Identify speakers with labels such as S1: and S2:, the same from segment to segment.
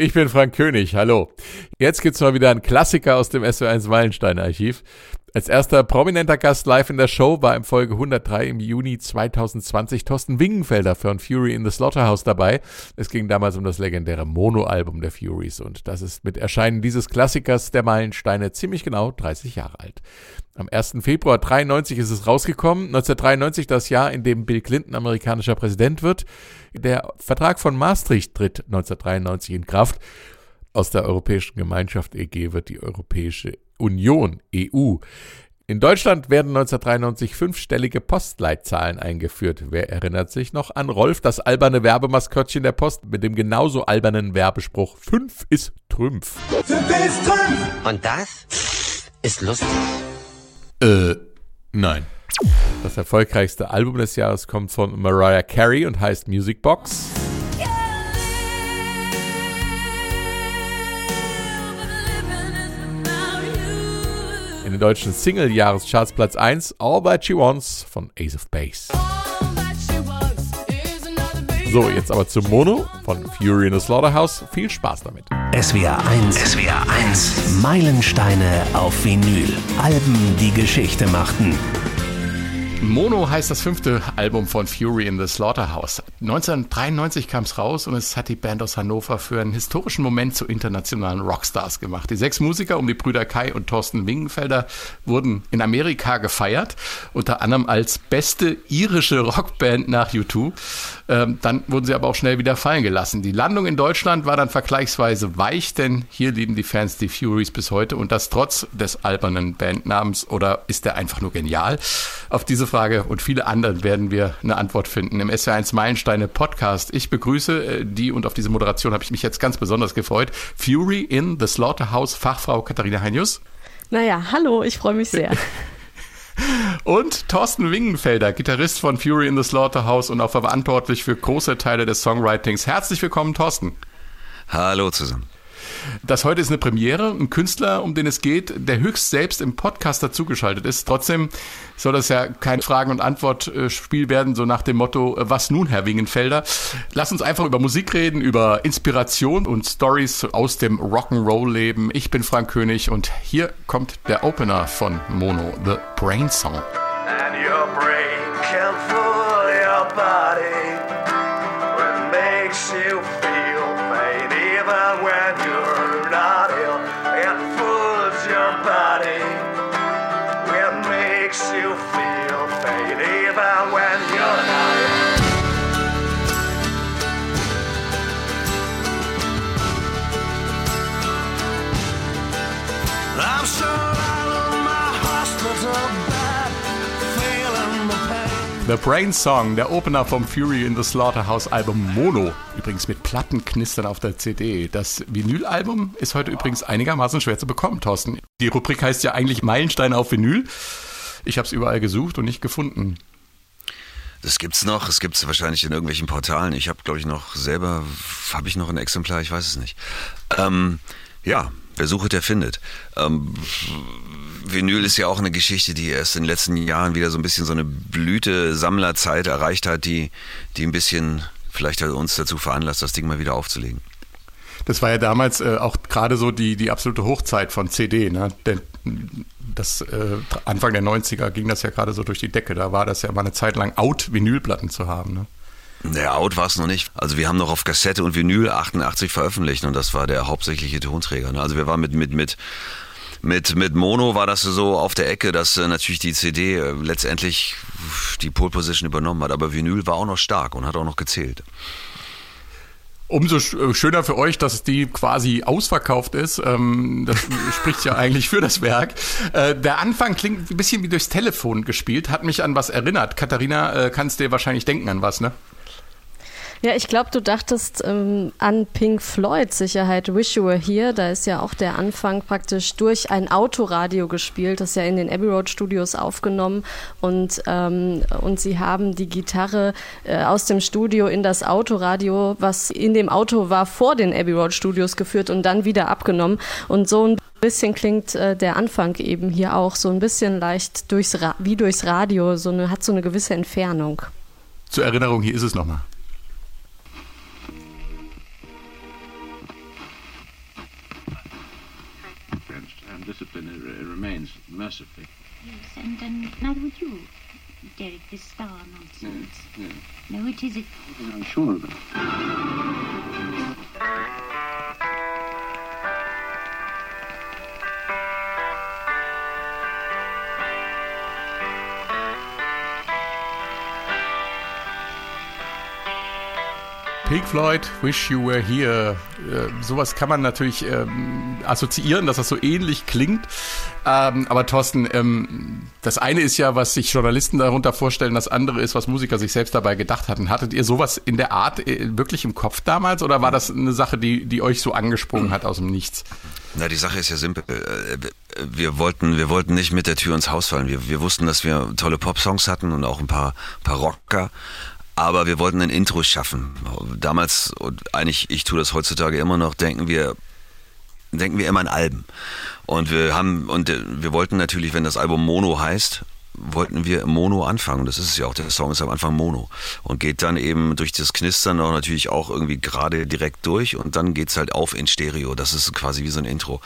S1: Ich bin Frank König, hallo. Jetzt gibt's mal wieder einen Klassiker aus dem SW1 Meilenstein Archiv. Als erster prominenter Gast live in der Show war im Folge 103 im Juni 2020 Thorsten Wingenfelder von Fury in the Slaughterhouse dabei. Es ging damals um das legendäre Mono-Album der Furies und das ist mit Erscheinen dieses Klassikers der Meilensteine ziemlich genau 30 Jahre alt. Am 1. Februar 93 ist es rausgekommen. 1993 das Jahr, in dem Bill Clinton amerikanischer Präsident wird. Der Vertrag von Maastricht tritt 1993 in Kraft. Aus der Europäischen Gemeinschaft EG wird die Europäische Union, EU. In Deutschland werden 1993 fünfstellige Postleitzahlen eingeführt. Wer erinnert sich noch an Rolf, das alberne Werbemaskottchen der Post mit dem genauso albernen Werbespruch 5 ist Trümpf. 5 ist
S2: Trümpf! Und das ist lustig.
S1: Äh, nein. Das erfolgreichste Album des Jahres kommt von Mariah Carey und heißt Music Box. In den deutschen Single-Jahrescharts Platz 1 All That She Wants von Ace of Base. So, jetzt aber zum Mono von Fury in the Slaughterhouse. Viel Spaß damit.
S3: SWR 1, SWR 1, Meilensteine auf Vinyl. Alben, die Geschichte machten.
S1: Mono heißt das fünfte Album von Fury in the Slaughterhouse. 1993 kam es raus und es hat die Band aus Hannover für einen historischen Moment zu internationalen Rockstars gemacht. Die sechs Musiker um die Brüder Kai und Thorsten Wingenfelder wurden in Amerika gefeiert, unter anderem als beste irische Rockband nach U2. Ähm, dann wurden sie aber auch schnell wieder fallen gelassen. Die Landung in Deutschland war dann vergleichsweise weich, denn hier lieben die Fans die Furies bis heute und das trotz des albernen Bandnamens oder ist der einfach nur genial? Auf diese Frage und viele anderen werden wir eine Antwort finden im SR1 Meilensteine Podcast. Ich begrüße äh, die und auf diese Moderation habe ich mich jetzt ganz besonders gefreut. Fury in the Slaughterhouse Fachfrau Katharina Heinius.
S4: Naja, hallo, ich freue mich sehr.
S1: Und Thorsten Wingenfelder, Gitarrist von Fury in the Slaughterhouse und auch verantwortlich für große Teile des Songwritings. Herzlich willkommen, Thorsten.
S5: Hallo zusammen.
S1: Das heute ist eine Premiere, ein Künstler, um den es geht, der höchst selbst im Podcast dazugeschaltet ist. Trotzdem soll das ja kein Fragen- und Antwortspiel werden, so nach dem Motto, was nun, Herr Wingenfelder? Lass uns einfach über Musik reden, über Inspiration und Stories aus dem Rock'n'Roll-Leben. Ich bin Frank König und hier kommt der Opener von Mono, The Brain Song. The Brain Song, der Opener vom Fury in the Slaughterhouse Album Mono. Übrigens mit Plattenknistern auf der CD. Das Vinylalbum ist heute übrigens einigermaßen schwer zu bekommen, Thorsten. Die Rubrik heißt ja eigentlich Meilensteine auf Vinyl. Ich habe es überall gesucht und nicht gefunden.
S5: Das gibt's noch, es gibt's wahrscheinlich in irgendwelchen Portalen. Ich habe, glaube ich, noch selber, habe ich noch ein Exemplar, ich weiß es nicht. Ähm, ja, wer sucht, der findet. Ähm, Vinyl ist ja auch eine Geschichte, die erst in den letzten Jahren wieder so ein bisschen so eine Blüte Sammlerzeit erreicht hat, die, die ein bisschen vielleicht uns dazu veranlasst, das Ding mal wieder aufzulegen.
S1: Das war ja damals äh, auch gerade so die, die absolute Hochzeit von CD, ne? Denn das äh, Anfang der 90er ging das ja gerade so durch die Decke. Da war das ja mal eine Zeit lang out, Vinylplatten zu haben, ne?
S5: Der Out war es noch nicht. Also wir haben noch auf Kassette und Vinyl 88 veröffentlicht und das war der hauptsächliche Tonträger. Ne? Also wir waren mit, mit, mit mit, mit Mono war das so auf der Ecke, dass äh, natürlich die CD äh, letztendlich die Pole Position übernommen hat. Aber Vinyl war auch noch stark und hat auch noch gezählt.
S1: Umso äh, schöner für euch, dass die quasi ausverkauft ist. Ähm, das spricht ja eigentlich für das Werk. Der Anfang klingt ein bisschen wie durchs Telefon gespielt, hat mich an was erinnert. Katharina, kannst dir wahrscheinlich denken an was, ne?
S4: Ja, ich glaube, du dachtest ähm, an Pink Floyd Sicherheit Wish You Were Here. Da ist ja auch der Anfang praktisch durch ein Autoradio gespielt, das ja in den Abbey Road Studios aufgenommen und, ähm, und sie haben die Gitarre äh, aus dem Studio in das Autoradio, was in dem Auto war, vor den Abbey Road Studios geführt und dann wieder abgenommen. Und so ein bisschen klingt äh, der Anfang eben hier auch so ein bisschen leicht durchs wie durchs Radio, so eine, hat so eine gewisse Entfernung.
S1: Zur Erinnerung, hier ist es nochmal.
S6: It mercifully.
S7: Yes, and, and neither would you, Derek, this star nonsense.
S6: Yeah.
S7: No, it isn't.
S6: I'm sure of it.
S1: Pink Floyd, Wish You Were Here. Äh, sowas kann man natürlich ähm, assoziieren, dass das so ähnlich klingt. Ähm, aber Thorsten, ähm, das eine ist ja, was sich Journalisten darunter vorstellen, das andere ist, was Musiker sich selbst dabei gedacht hatten. Hattet ihr sowas in der Art äh, wirklich im Kopf damals oder war das eine Sache, die, die euch so angesprungen hat aus dem Nichts?
S5: Na, die Sache ist ja simpel. Äh, Wir wollten, wir wollten nicht mit der Tür ins Haus fallen. Wir, wir wussten, dass wir tolle Pop-Songs hatten und auch ein paar, paar Rocker. Aber wir wollten ein Intro schaffen. Damals, und eigentlich, ich tue das heutzutage immer noch, denken wir, denken wir immer an Alben. Und wir haben, und äh, wir wollten natürlich, wenn das Album Mono heißt, wollten wir Mono anfangen. Das ist es ja auch. Der Song ist am Anfang Mono. Und geht dann eben durch das Knistern auch natürlich auch irgendwie gerade direkt durch und dann geht's halt auf in Stereo. Das ist quasi wie so ein Intro.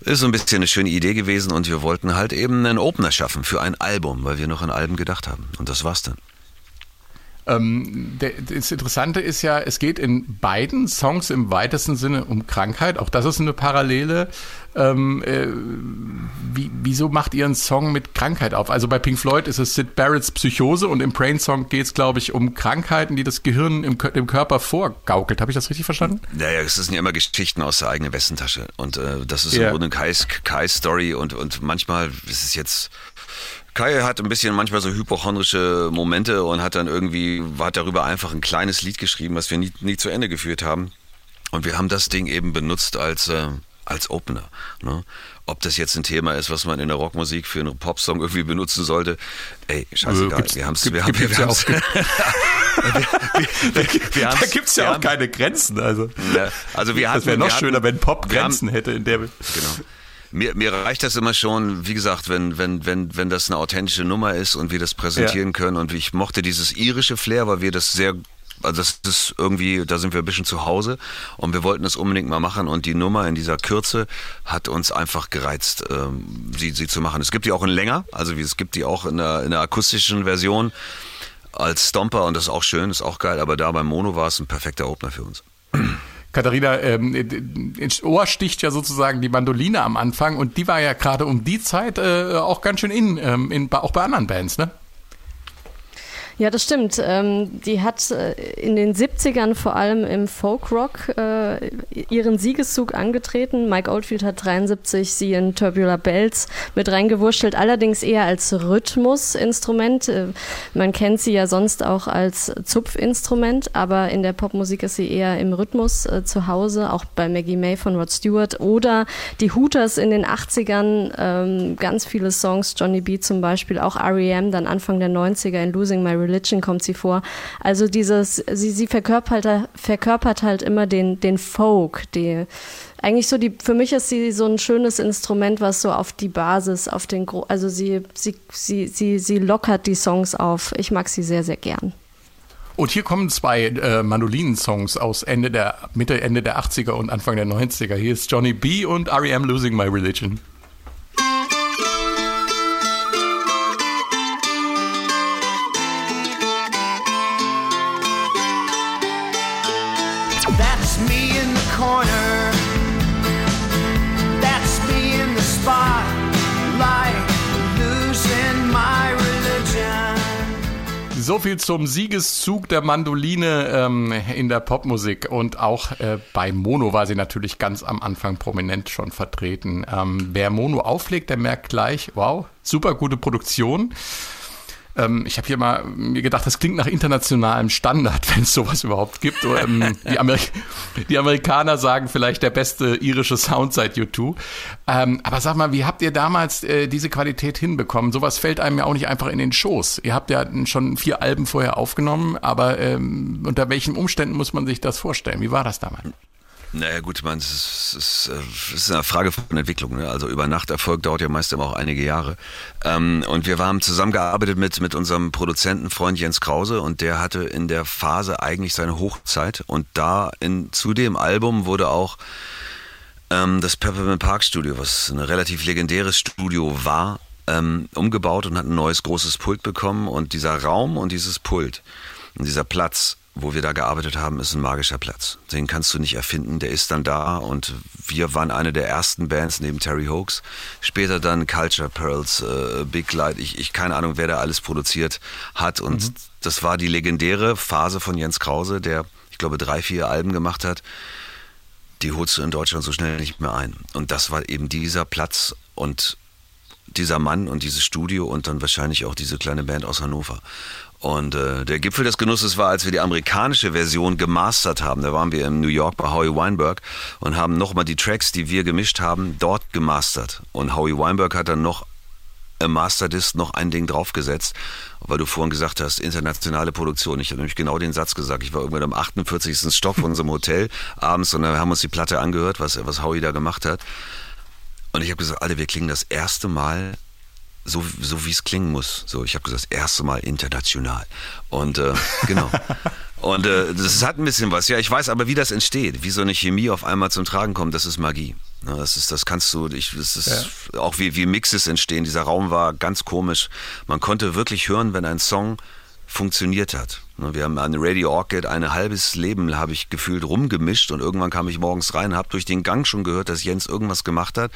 S5: Ist so ein bisschen eine schöne Idee gewesen und wir wollten halt eben einen Opener schaffen für ein Album, weil wir noch an Alben gedacht haben. Und das war's dann.
S1: Ähm, der, das Interessante ist ja, es geht in beiden Songs im weitesten Sinne um Krankheit. Auch das ist eine Parallele. Ähm, äh, wie, wieso macht ihr einen Song mit Krankheit auf? Also bei Pink Floyd ist es Sid Barretts Psychose und im Brain Song geht es, glaube ich, um Krankheiten, die das Gehirn im, im Körper vorgaukelt. Habe ich das richtig verstanden?
S5: Naja, es sind ja immer Geschichten aus der eigenen Westentasche. Und äh, das ist ja. im Grunde Kai's, Kai's Story und, und manchmal ist es jetzt Kai hat ein bisschen manchmal so hypochondrische Momente und hat dann irgendwie, hat darüber einfach ein kleines Lied geschrieben, was wir nie, nie zu Ende geführt haben. Und wir haben das Ding eben benutzt als, äh, als Opener. Ne? Ob das jetzt ein Thema ist, was man in der Rockmusik für einen Popsong irgendwie benutzen sollte, ey, scheißegal.
S1: Gibt's,
S5: wir haben es,
S1: gibt,
S5: wir haben wir
S1: ja
S5: haben's-
S1: auch- da gibt es ja
S5: wir
S1: auch
S5: haben-
S1: keine Grenzen. Also,
S5: Ja, also wir
S1: das
S5: hatten-
S1: wäre noch
S5: wir
S1: schöner, wenn Pop
S5: wir haben-
S1: Grenzen hätte in der.
S5: Genau. Mir, mir reicht das immer schon, wie gesagt, wenn, wenn, wenn, wenn das eine authentische Nummer ist und wir das präsentieren können. Und ich mochte dieses irische Flair, weil wir das sehr, also das ist irgendwie, da sind wir ein bisschen zu Hause und wir wollten das unbedingt mal machen und die Nummer in dieser Kürze hat uns einfach gereizt, ähm, sie, sie zu machen. Es gibt die auch in länger, also es gibt die auch in einer, in einer akustischen Version als Stomper und das ist auch schön, ist auch geil, aber da beim Mono war es ein perfekter Opener für uns.
S1: Katharina, ähm, ins Ohr sticht ja sozusagen die Mandoline am Anfang und die war ja gerade um die Zeit äh, auch ganz schön in, ähm, in, auch bei anderen Bands, ne?
S4: Ja, das stimmt. Ähm, die hat äh, in den 70ern vor allem im Folkrock äh, ihren Siegeszug angetreten. Mike Oldfield hat 73 sie in Tubular Bells mit reingewurschtelt, allerdings eher als Rhythmusinstrument. Äh, man kennt sie ja sonst auch als Zupfinstrument, aber in der Popmusik ist sie eher im Rhythmus äh, zu Hause, auch bei Maggie May von Rod Stewart oder die Hooters in den 80ern, ähm, ganz viele Songs, Johnny B zum Beispiel, auch R.E.M., dann Anfang der 90er in Losing My Religion kommt sie vor. Also dieses, sie, sie verkörpert, verkörpert halt immer den, den Folk, die, eigentlich so die, für mich ist sie so ein schönes Instrument, was so auf die Basis, auf den, also sie, sie, sie, sie, sie lockert die Songs auf. Ich mag sie sehr, sehr gern.
S1: Und hier kommen zwei äh, Mandolinen-Songs aus Ende der, Mitte, Ende der 80er und Anfang der 90er. Hier ist Johnny B. und R.E.M. Losing My Religion. So viel zum Siegeszug der Mandoline ähm, in der Popmusik. Und auch äh, bei Mono war sie natürlich ganz am Anfang prominent schon vertreten. Ähm, wer Mono auflegt, der merkt gleich, wow, super gute Produktion. Ähm, ich habe hier mal mir gedacht, das klingt nach internationalem Standard, wenn es sowas überhaupt gibt. Ähm, die, Amerik die Amerikaner sagen vielleicht der beste irische Sound seit U2. Ähm, aber sag mal, wie habt ihr damals äh, diese Qualität hinbekommen? Sowas fällt einem ja auch nicht einfach in den Schoß. Ihr habt ja schon vier Alben vorher aufgenommen, aber ähm, unter welchen Umständen muss man sich das vorstellen? Wie war das damals?
S5: Naja gut, man, es ist, äh, es ist eine Frage von Entwicklung. Ne? Also über Nacht Erfolg dauert ja meist immer auch einige Jahre. Ähm, und wir haben zusammengearbeitet mit, mit unserem Produzentenfreund Jens Krause und der hatte in der Phase eigentlich seine Hochzeit. Und da in, zu dem Album wurde auch ähm, das Peppermint Park Studio, was ein relativ legendäres Studio war, ähm, umgebaut und hat ein neues großes Pult bekommen. Und dieser Raum und dieses Pult und dieser Platz, wo wir da gearbeitet haben, ist ein magischer Platz. Den kannst du nicht erfinden, der ist dann da und wir waren eine der ersten Bands neben Terry Hoax. Später dann Culture Pearls, äh, Big Light, ich, ich keine Ahnung, wer da alles produziert hat und mhm. das war die legendäre Phase von Jens Krause, der, ich glaube, drei, vier Alben gemacht hat. Die holst du in Deutschland so schnell nicht mehr ein. Und das war eben dieser Platz und dieser Mann und dieses Studio und dann wahrscheinlich auch diese kleine Band aus Hannover. Und äh, der Gipfel des Genusses war, als wir die amerikanische Version gemastert haben. Da waren wir in New York bei Howie Weinberg und haben nochmal die Tracks, die wir gemischt haben, dort gemastert. Und Howie Weinberg hat dann noch im Masterdisc noch ein Ding draufgesetzt, weil du vorhin gesagt hast, internationale Produktion. Ich habe nämlich genau den Satz gesagt. Ich war irgendwann am 48. Stock von unserem Hotel abends und dann haben uns die Platte angehört, was, was Howie da gemacht hat. Und ich habe gesagt, Alter, wir klingen das erste Mal so, so wie es klingen muss. So, ich habe gesagt, das erste Mal international. Und äh, genau. Und äh, das hat ein bisschen was. Ja, ich weiß aber, wie das entsteht, wie so eine Chemie auf einmal zum Tragen kommt. Das ist Magie. Ja, das ist, das kannst du. Ich, das ist ja. auch wie wie Mixes entstehen. Dieser Raum war ganz komisch. Man konnte wirklich hören, wenn ein Song funktioniert hat. Ne, wir haben an Radio Orchid ein halbes Leben, habe ich gefühlt, rumgemischt und irgendwann kam ich morgens rein, habe durch den Gang schon gehört, dass Jens irgendwas gemacht hat.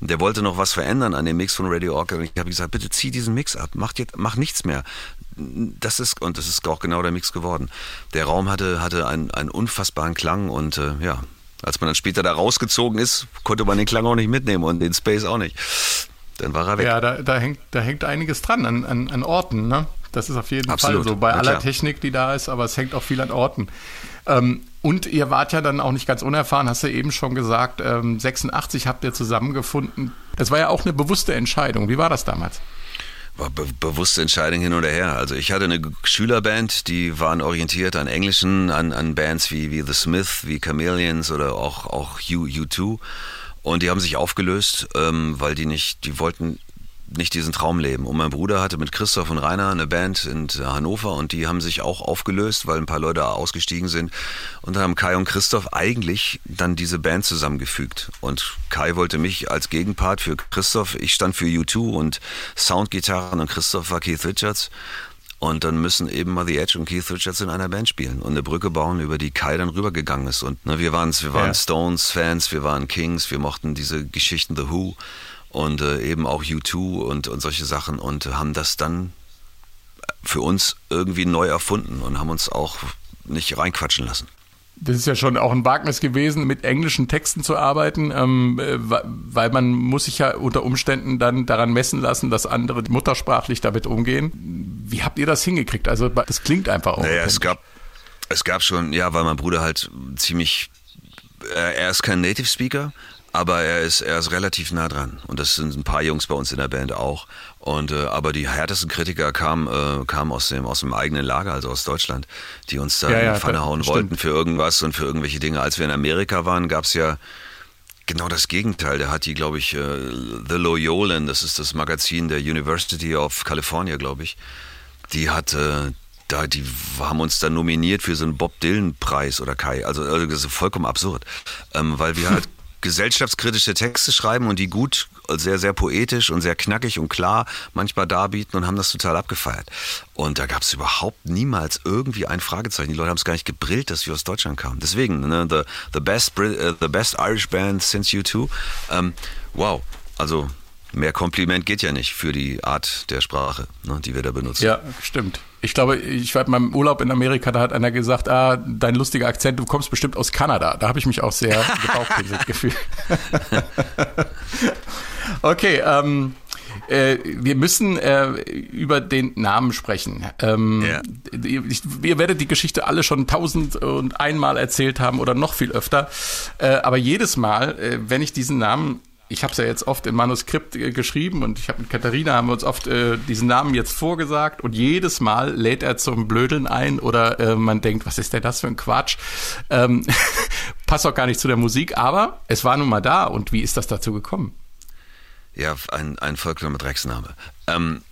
S5: Der wollte noch was verändern an dem Mix von Radio Orchid und ich habe gesagt, bitte zieh diesen Mix ab, mach, jetzt, mach nichts mehr. Das ist, und das ist auch genau der Mix geworden. Der Raum hatte, hatte einen, einen unfassbaren Klang und äh, ja, als man dann später da rausgezogen ist, konnte man den Klang auch nicht mitnehmen und den Space auch nicht. Dann war er weg.
S1: Ja, da, da, hängt, da hängt einiges dran an, an, an Orten, ne? Das ist auf jeden Absolut. Fall so bei ja, aller Technik, die da ist, aber es hängt auch viel an Orten. Ähm, und ihr wart ja dann auch nicht ganz unerfahren, hast du eben schon gesagt, ähm, 86 habt ihr zusammengefunden. Das war ja auch eine bewusste Entscheidung. Wie war das damals?
S5: War be bewusste Entscheidung hin oder her. Also ich hatte eine Schülerband, die waren orientiert an Englischen, an, an Bands wie, wie The Smith, wie Chameleons oder auch, auch U, U2. Und die haben sich aufgelöst, ähm, weil die nicht, die wollten nicht diesen Traum leben. Und mein Bruder hatte mit Christoph und Rainer eine Band in Hannover und die haben sich auch aufgelöst, weil ein paar Leute ausgestiegen sind. Und dann haben Kai und Christoph eigentlich dann diese Band zusammengefügt. Und Kai wollte mich als Gegenpart für Christoph, ich stand für U2 und Soundgitarren und Christoph war Keith Richards. Und dann müssen eben mal The Edge und Keith Richards in einer Band spielen und eine Brücke bauen, über die Kai dann rübergegangen ist. Und ne, wir waren, wir waren ja. Stones-Fans, wir waren Kings, wir mochten diese Geschichten The Who und äh, eben auch U2 und, und solche Sachen und haben das dann für uns irgendwie neu erfunden und haben uns auch nicht reinquatschen lassen.
S1: Das ist ja schon auch ein Wagnis gewesen, mit englischen Texten zu arbeiten, ähm, äh, weil man muss sich ja unter Umständen dann daran messen lassen, dass andere muttersprachlich damit umgehen. Wie habt ihr das hingekriegt? Also das klingt einfach auch.
S5: Naja, es gab, es gab schon, ja, weil mein Bruder halt ziemlich, äh, er ist kein Native Speaker, aber er ist, er ist relativ nah dran. Und das sind ein paar Jungs bei uns in der Band auch. Und, äh, aber die härtesten Kritiker kamen, äh, kamen aus, dem, aus dem eigenen Lager, also aus Deutschland, die uns da ja, in die Pfanne hauen stimmt. wollten für irgendwas und für irgendwelche Dinge. Als wir in Amerika waren, gab es ja genau das Gegenteil. Der hat die, glaube ich, äh, The Loyolan, das ist das Magazin der University of California, glaube ich. Die hat, äh, da, die haben uns dann nominiert für so einen Bob Dylan-Preis oder Kai. Also, also das ist vollkommen absurd. Ähm, weil wir halt gesellschaftskritische Texte schreiben und die gut, sehr, sehr poetisch und sehr knackig und klar manchmal darbieten und haben das total abgefeiert. Und da gab es überhaupt niemals irgendwie ein Fragezeichen. Die Leute haben es gar nicht gebrillt, dass wir aus Deutschland kamen. Deswegen, ne, the, the, best, uh, the best Irish band since you two. Ähm, wow, also mehr Kompliment geht ja nicht für die Art der Sprache, ne, die wir da benutzen.
S1: Ja, stimmt. Ich glaube, ich war in meinem Urlaub in Amerika, da hat einer gesagt, ah, dein lustiger Akzent, du kommst bestimmt aus Kanada. Da habe ich mich auch sehr gebauchpinselt gefühlt. okay, ähm, äh, wir müssen äh, über den Namen sprechen. Ähm, ja. ich, ihr werdet die Geschichte alle schon tausend und einmal erzählt haben oder noch viel öfter. Äh, aber jedes Mal, äh, wenn ich diesen Namen ich habe es ja jetzt oft im Manuskript äh, geschrieben und ich habe mit Katharina haben wir uns oft äh, diesen Namen jetzt vorgesagt und jedes Mal lädt er zum Blödeln ein oder äh, man denkt, was ist denn das für ein Quatsch? Ähm, passt auch gar nicht zu der Musik, aber es war nun mal da und wie ist das dazu gekommen?
S5: Ja, ein, ein vollkommener Drecksname. Ähm,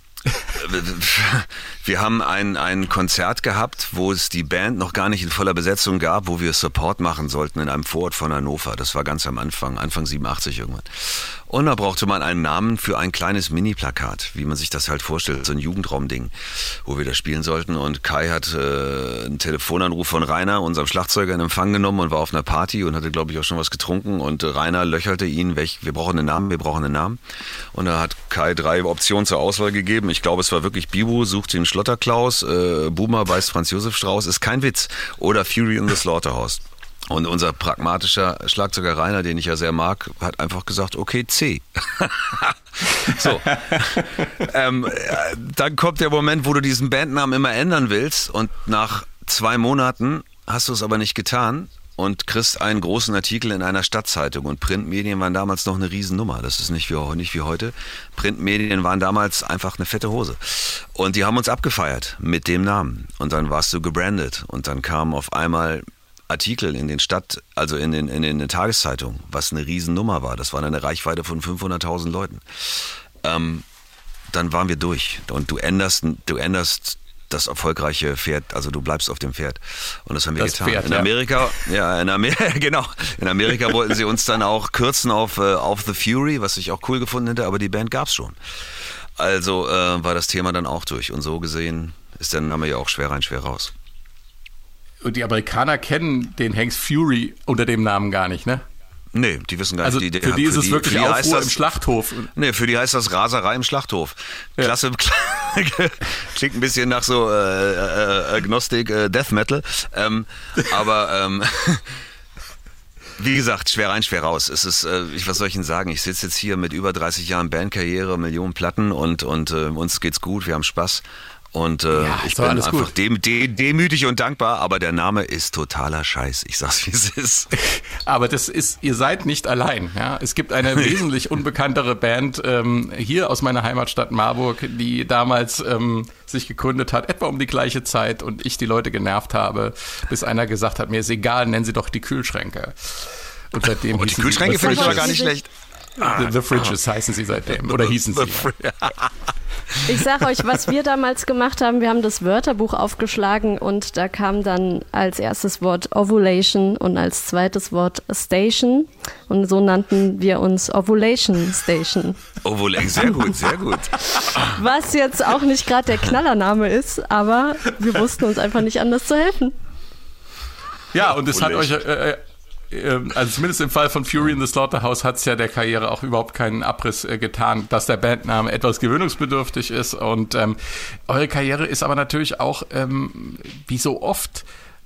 S5: wir haben ein, ein Konzert gehabt, wo es die Band noch gar nicht in voller Besetzung gab, wo wir Support machen sollten in einem Vorort von Hannover. Das war ganz am Anfang, Anfang 87 irgendwann. Und da brauchte man einen Namen für ein kleines Mini-Plakat, wie man sich das halt vorstellt, so ein Jugendraumding, wo wir das spielen sollten. Und Kai hat äh, einen Telefonanruf von Rainer, unserem Schlagzeuger, in Empfang genommen und war auf einer Party und hatte, glaube ich, auch schon was getrunken. Und äh, Rainer löcherte ihn, welch, wir brauchen einen Namen, wir brauchen einen Namen. Und da hat Kai drei Optionen zur Auswahl gegeben. Ich glaube, es war wirklich Bibu, sucht den Schlotterklaus, äh, Boomer beißt Franz Josef Strauß, ist kein Witz. Oder Fury in the Slaughterhouse. Und unser pragmatischer Schlagzeuger Rainer, den ich ja sehr mag, hat einfach gesagt, okay, C. so. ähm, äh, dann kommt der Moment, wo du diesen Bandnamen immer ändern willst und nach zwei Monaten hast du es aber nicht getan und kriegst einen großen Artikel in einer Stadtzeitung. Und Printmedien waren damals noch eine Riesennummer. Das ist nicht wie, nicht wie heute. Printmedien waren damals einfach eine fette Hose. Und die haben uns abgefeiert mit dem Namen. Und dann warst du gebrandet. Und dann kam auf einmal Artikel in den Stadt, also in den, in den Tageszeitungen, was eine Riesennummer war. Das war eine Reichweite von 500.000 Leuten. Ähm, dann waren wir durch. Und du änderst, du änderst das erfolgreiche Pferd, also du bleibst auf dem Pferd. Und das haben wir
S1: Das
S5: getan.
S1: Pferd,
S5: in
S1: ja.
S5: Amerika, ja, in Amerika, genau. In Amerika wollten sie uns dann auch kürzen auf, äh, auf The Fury, was ich auch cool gefunden hätte, aber die Band gab's schon. Also äh, war das Thema dann auch durch. Und so gesehen ist der Name ja auch schwer rein, schwer raus.
S1: Und die Amerikaner kennen den Hanks Fury unter dem Namen gar nicht, ne?
S5: Nee, die wissen gar
S1: Also
S5: nicht.
S1: für die ist es wirklich
S5: für die heißt
S1: Aufruhr
S5: das-
S1: im Schlachthof.
S5: Nee, für die heißt das Raserei im Schlachthof. Klasse, klingt ein bisschen nach so äh, äh, Agnostik, äh, Death Metal. Ähm, aber ähm, wie gesagt, schwer rein, schwer raus. Es ist, äh, ich, was soll ich Ihnen sagen? Ich sitze jetzt hier mit über 30 Jahren Bandkarriere, Millionen Platten und, und äh, uns geht's gut, wir haben Spaß. Und äh,
S1: Ja,
S5: ich bin
S1: alles
S5: einfach dem, de, demütig und dankbar, aber der Name ist totaler Scheiß. Ich sag's, wie es ist.
S1: Aber das ist, ihr seid nicht allein. Ja? Es gibt eine wesentlich unbekanntere Band ähm, hier aus meiner Heimatstadt Marburg, die damals ähm, sich gegründet hat, etwa um die gleiche Zeit und ich die Leute genervt habe, bis einer gesagt hat, mir ist egal, nennen Sie doch die Kühlschränke. Und seitdem
S5: Und die Kühlschränke finde ich aber gar nicht schlecht.
S1: The, the Fridges heißen sie seitdem. Oder hießen sie.
S4: Ich sage euch, was wir damals gemacht haben, wir haben das Wörterbuch aufgeschlagen und da kam dann als erstes Wort Ovulation und als zweites Wort Station und so nannten wir uns Ovulation Station.
S5: Obwohl, sehr gut, sehr gut.
S4: Was jetzt auch nicht gerade der Knallername ist, aber wir wussten uns einfach nicht anders zu helfen.
S1: Ja, und es hat euch,
S5: Ovulation.
S1: äh, äh, also zumindest im Fall von Fury in the Slaughterhouse hat es ja der Karriere auch überhaupt keinen Abriss äh, getan, dass der Bandname etwas gewöhnungsbedürftig ist. Und ähm, eure Karriere ist aber natürlich auch, ähm, wie so oft,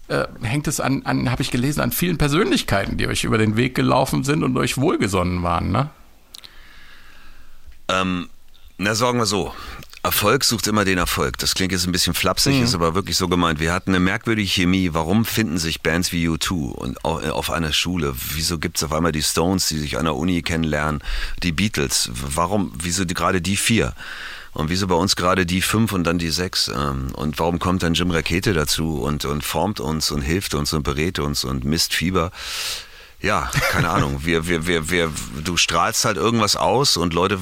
S1: äh, hängt es an, an habe ich gelesen, an vielen Persönlichkeiten, die euch über den Weg gelaufen sind und euch wohlgesonnen waren, ne?
S5: Ähm, na, sagen wir so. Erfolg sucht immer den Erfolg. Das klingt jetzt ein bisschen flapsig,
S1: Mhm.
S5: ist aber wirklich so gemeint. Wir hatten eine merkwürdige Chemie. Warum finden sich Bands wie U2 und au- auf einer Schule? Wieso gibt es auf einmal die Stones, die sich an der Uni kennenlernen? Die Beatles? Warum? Wieso gerade die vier? Und wieso bei uns gerade die fünf und dann die sechs? Ähm, Und warum kommt dann Jim Rakete dazu und, und formt uns und hilft uns und berät uns und misst Fieber? Ja, keine Ahnung. Wir, wir, wir, wir, du strahlst halt irgendwas aus und Leute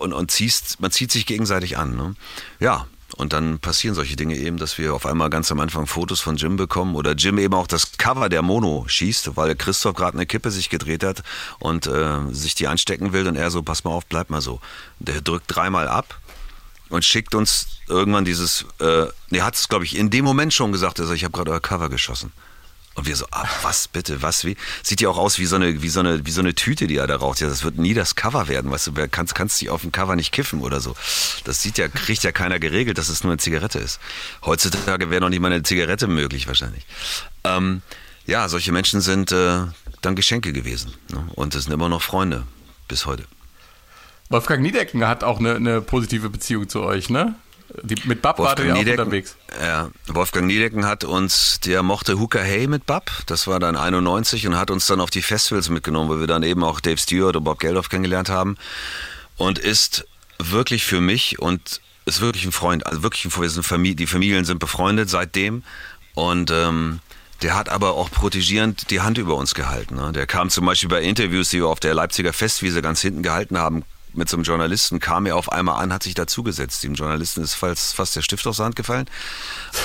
S5: und, und ziehst, man zieht sich gegenseitig an. Ne? Ja, und dann passieren solche Dinge eben, dass wir auf einmal ganz am Anfang Fotos von Jim bekommen oder Jim eben auch das Cover der Mono schießt, weil Christoph gerade eine Kippe sich gedreht hat und äh, sich die anstecken will und er so, pass mal auf, bleib mal so. Der drückt dreimal ab und schickt uns irgendwann dieses, äh, er hat es, glaube ich, in dem Moment schon gesagt, er sagt, ich habe gerade euer Cover geschossen. Und wir so, ah, was bitte, was wie? Sieht ja auch aus wie so eine, wie so eine, wie so eine Tüte, die er da raucht. Ja, das wird nie das Cover werden, weißt du, wer kannst, kannst dich auf dem Cover nicht kiffen oder so. Das sieht ja, kriegt ja keiner geregelt, dass es nur eine Zigarette ist. Heutzutage wäre noch nicht mal eine Zigarette möglich, wahrscheinlich. Ähm, ja, solche Menschen sind äh, dann Geschenke gewesen. Ne? Und es sind immer noch Freunde bis heute.
S1: Wolfgang Niedecken hat auch eine, eine positive Beziehung zu euch, ne? Die, mit Bab wart ihr ja auch unterwegs.
S5: ja, Wolfgang Niedecken hat uns, der mochte Hooker Hey mit Bab, das war dann 91 und hat uns dann auf die Festivals mitgenommen, wo wir dann eben auch Dave Stewart und Bob Geldof kennengelernt haben und ist wirklich für mich und ist wirklich ein Freund, also wirklich ein Freund, die Familien sind befreundet seitdem und ähm, der hat aber auch protegierend die Hand über uns gehalten. Ne? Der kam zum Beispiel bei Interviews, die wir auf der Leipziger Festwiese ganz hinten gehalten haben, mit so einem Journalisten, kam er auf einmal an, hat sich dazugesetzt. Dem Journalisten ist fast, fast der Stift aus der Hand gefallen.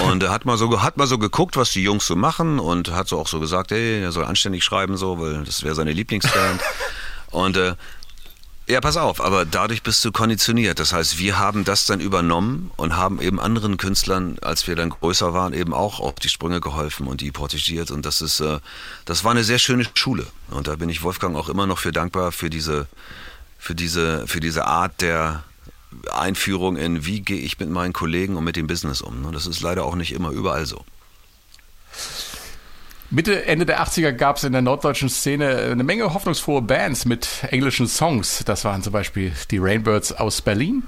S5: Und er hat mal so, hat mal so geguckt, was die Jungs so machen und hat so auch so gesagt, hey, er soll anständig schreiben, so, weil das wäre seine Lieblingsband. und äh, ja, pass auf, aber dadurch bist du konditioniert. Das heißt, wir haben das dann übernommen und haben eben anderen Künstlern, als wir dann größer waren, eben auch auf die Sprünge geholfen und die protegiert. Und das ist, äh, das war eine sehr schöne Schule. Und da bin ich Wolfgang auch immer noch für dankbar für diese, für diese, für diese Art der Einführung in, wie gehe ich mit meinen Kollegen und mit dem Business um. Und das ist leider auch nicht immer überall so.
S1: Mitte, Ende der 80er gab es in der norddeutschen Szene eine Menge hoffnungsfrohe Bands mit englischen Songs. Das waren zum Beispiel die Rainbirds aus Berlin.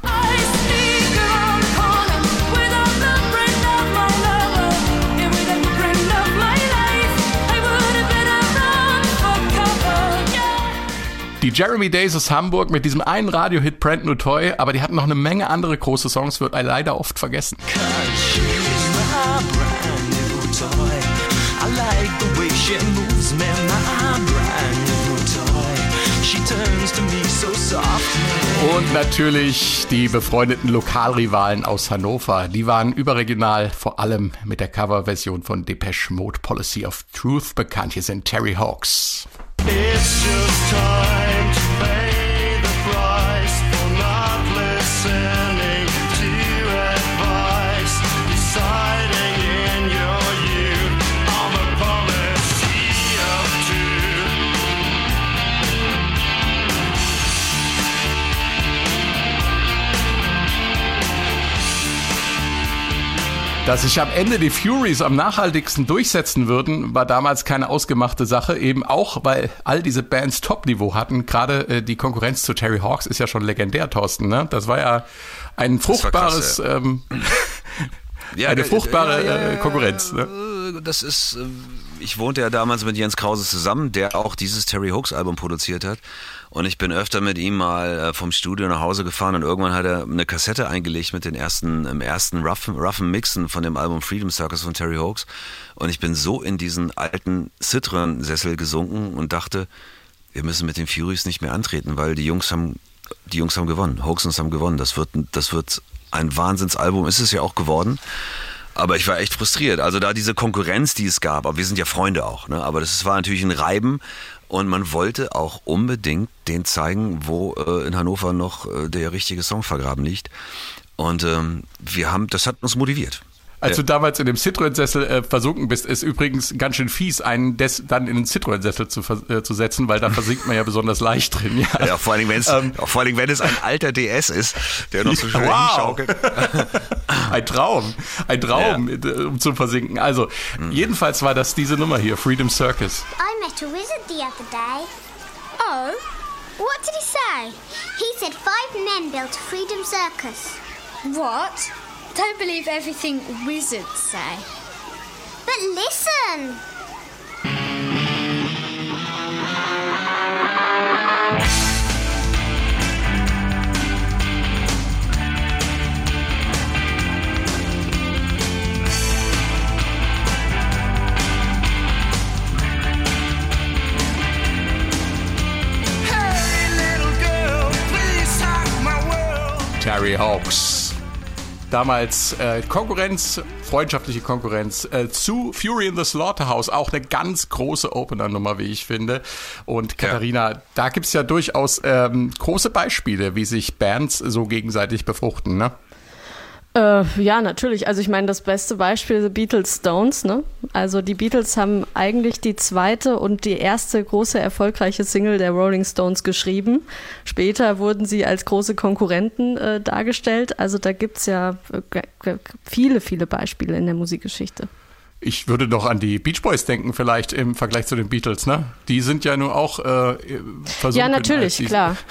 S1: Jeremy Days aus Hamburg mit diesem einen Radio-Hit Brand New Toy, aber die hatten noch eine Menge andere große Songs, wird leider oft vergessen. Und natürlich die befreundeten Lokalrivalen aus Hannover. Die waren überregional, vor allem mit der Coverversion von Depeche Mode Policy of Truth bekannt. Hier sind Terry Hawks. It's just time Dass sich am Ende die Furies am nachhaltigsten durchsetzen würden, war damals keine ausgemachte Sache, eben auch, weil all diese Bands Top-Niveau hatten. Gerade äh, die Konkurrenz zu Terry Hawks ist ja schon legendär, Thorsten. Ne? Das war ja ein fruchtbares, krass, ja. Ähm, ja, eine fruchtbare ja, äh, Konkurrenz. Ne?
S5: Das ist, äh, ich wohnte ja damals mit Jens Krause zusammen, der auch dieses Terry Hawks Album produziert hat. Und ich bin öfter mit ihm mal äh, vom Studio nach Hause gefahren und irgendwann hat er eine Kassette eingelegt mit den ersten, im ersten roughen, roughen Mixen von dem Album Freedom Circus von Terry Hawks. Und ich bin so in diesen alten Citroen-Sessel gesunken und dachte, wir müssen mit den Furies nicht mehr antreten, weil die Jungs haben, die Jungs haben gewonnen. Hoaxons haben gewonnen. Das wird, das wird ein Wahnsinnsalbum. Ist es ja auch geworden. Aber ich war echt frustriert. Also da diese Konkurrenz, die es gab, aber wir sind ja Freunde auch, ne? aber das war natürlich ein Reiben und man wollte auch unbedingt den zeigen, wo äh, in Hannover noch äh, der richtige Song vergraben liegt. Und ähm, wir haben, das hat uns motiviert.
S1: Als du damals in dem Citroën-Sessel äh, versunken bist, ist übrigens ganz schön fies, einen des, dann in den Citroën-Sessel zu, äh, zu setzen, weil da versinkt man ja besonders leicht drin.
S5: Ja, ja vor, allem, wenn's, ähm, vor allem, wenn es ein alter DS ist, der noch so schön wow. hinschaukelt.
S1: ein Traum, ein Traum, ja. Um zu versinken. Also, mhm. jedenfalls war das diese Nummer hier, Freedom Circus.
S8: I met a wizard the other day. Oh? What did he say? He said five men built a Freedom Circus.
S9: What? Don't believe everything wizards say.
S8: But listen! Hey, little girls, please start my world.
S1: Terry Hawks. Damals äh, Konkurrenz, freundschaftliche Konkurrenz äh, zu Fury in the Slaughterhouse, auch eine ganz große Opener-Nummer, wie ich finde. Und Katharina, ja. da gibt's ja durchaus ähm, große Beispiele, wie sich Bands so gegenseitig befruchten, ne?
S4: Äh, ja, natürlich. Also ich meine, das beste Beispiel The Beatles Stones, ne? Also die Beatles haben eigentlich die zweite und die erste große erfolgreiche Single der Rolling Stones geschrieben. Später wurden sie als große Konkurrenten äh, dargestellt. Also da gibt's ja äh, viele, viele Beispiele in der Musikgeschichte.
S1: Ich würde noch an die Beach Boys denken, vielleicht im Vergleich zu den Beatles, ne? Die sind ja nur auch äh, versucht.
S4: Ja, natürlich, klar.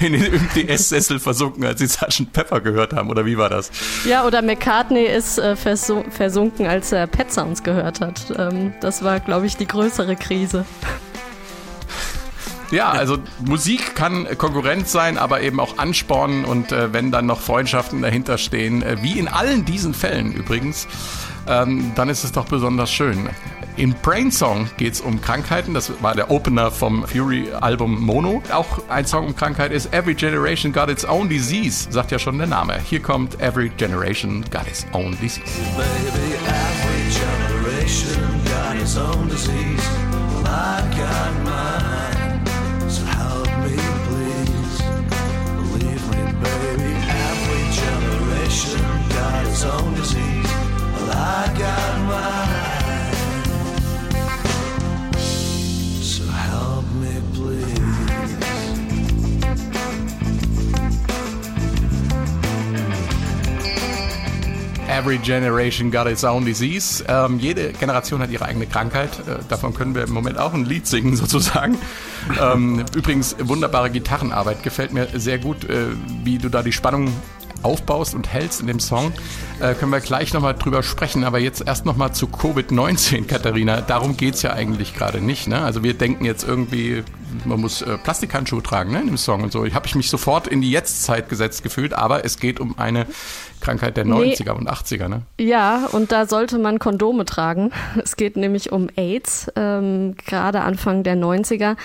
S1: in den DS-Sessel versunken, als sie Sgt. Pepper gehört haben, oder wie war das?
S4: Ja, oder McCartney ist äh, versunken, als er Pet Sounds gehört hat. Ähm, das war, glaube ich, die größere Krise.
S1: Ja, also Musik kann Konkurrenz sein, aber eben auch anspornen und äh, wenn dann noch Freundschaften dahinter stehen, äh, wie in allen diesen Fällen übrigens, ähm, dann ist es doch besonders schön. In Brain Song geht es um Krankheiten. Das war der Opener vom Fury-Album Mono. Auch ein Song um Krankheit ist Every Generation Got Its Own Disease, sagt ja schon der Name. Hier kommt Every Generation Got Its Own Disease.
S10: Baby, every generation got its own disease. I got mine. So help me, please. Believe me, baby, every generation got its own disease. I got mine.
S1: Every Generation Got Its Own Disease. Ähm, jede Generation hat ihre eigene Krankheit. Äh, davon können wir im Moment auch ein Lied singen, sozusagen. ähm, übrigens, wunderbare Gitarrenarbeit. Gefällt mir sehr gut, äh, wie du da die Spannung aufbaust und hältst in dem Song. Äh, können wir gleich nochmal drüber sprechen. Aber jetzt erst nochmal zu Covid-19, Katharina. Darum geht's ja eigentlich gerade nicht. Ne? Also wir denken jetzt irgendwie, man muss äh, Plastikhandschuhe tragen ne, in dem Song und so. Ich habe mich sofort in die Jetztzeit gesetzt gefühlt, aber es geht um eine Krankheit der 90er und 80er, ne?
S4: Ja, und da sollte man Kondome tragen. Es geht nämlich um AIDS, ähm, gerade Anfang der 90er.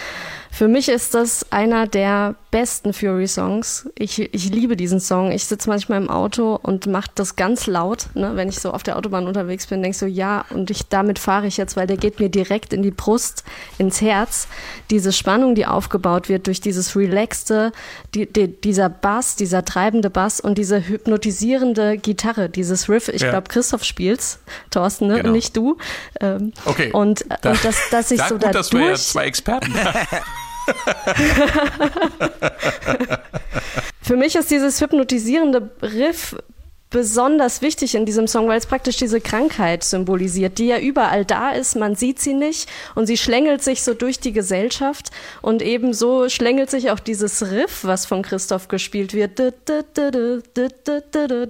S4: Für mich ist das einer der besten Fury-Songs. Ich, ich liebe diesen Song. Ich sitze manchmal im Auto und mache das ganz laut, ne? wenn ich so auf der Autobahn unterwegs bin, denke so, ja, und ich, damit fahre ich jetzt, weil der geht mir direkt in die Brust, ins Herz. Diese Spannung, die aufgebaut wird durch dieses relaxte, die, die, dieser Bass, dieser treibende Bass und diese hypnotisierende Gitarre, dieses Riff. Ich
S1: Ja.
S4: glaube, Christoph spielt's, Thorsten, ne?
S1: Genau.
S4: nicht du. Ähm,
S1: Okay.
S4: Und,
S1: Da-
S4: und dass, dass ich
S1: da
S4: so
S1: gut,
S4: da
S1: dass wir ja
S4: durch...
S1: zwei Experten
S4: Für mich ist dieses hypnotisierende Riff besonders wichtig in diesem Song, weil es praktisch diese Krankheit symbolisiert, die ja überall da ist, man sieht sie nicht und sie schlängelt sich so durch die Gesellschaft und ebenso schlängelt sich auch dieses Riff, was von Christoph gespielt wird,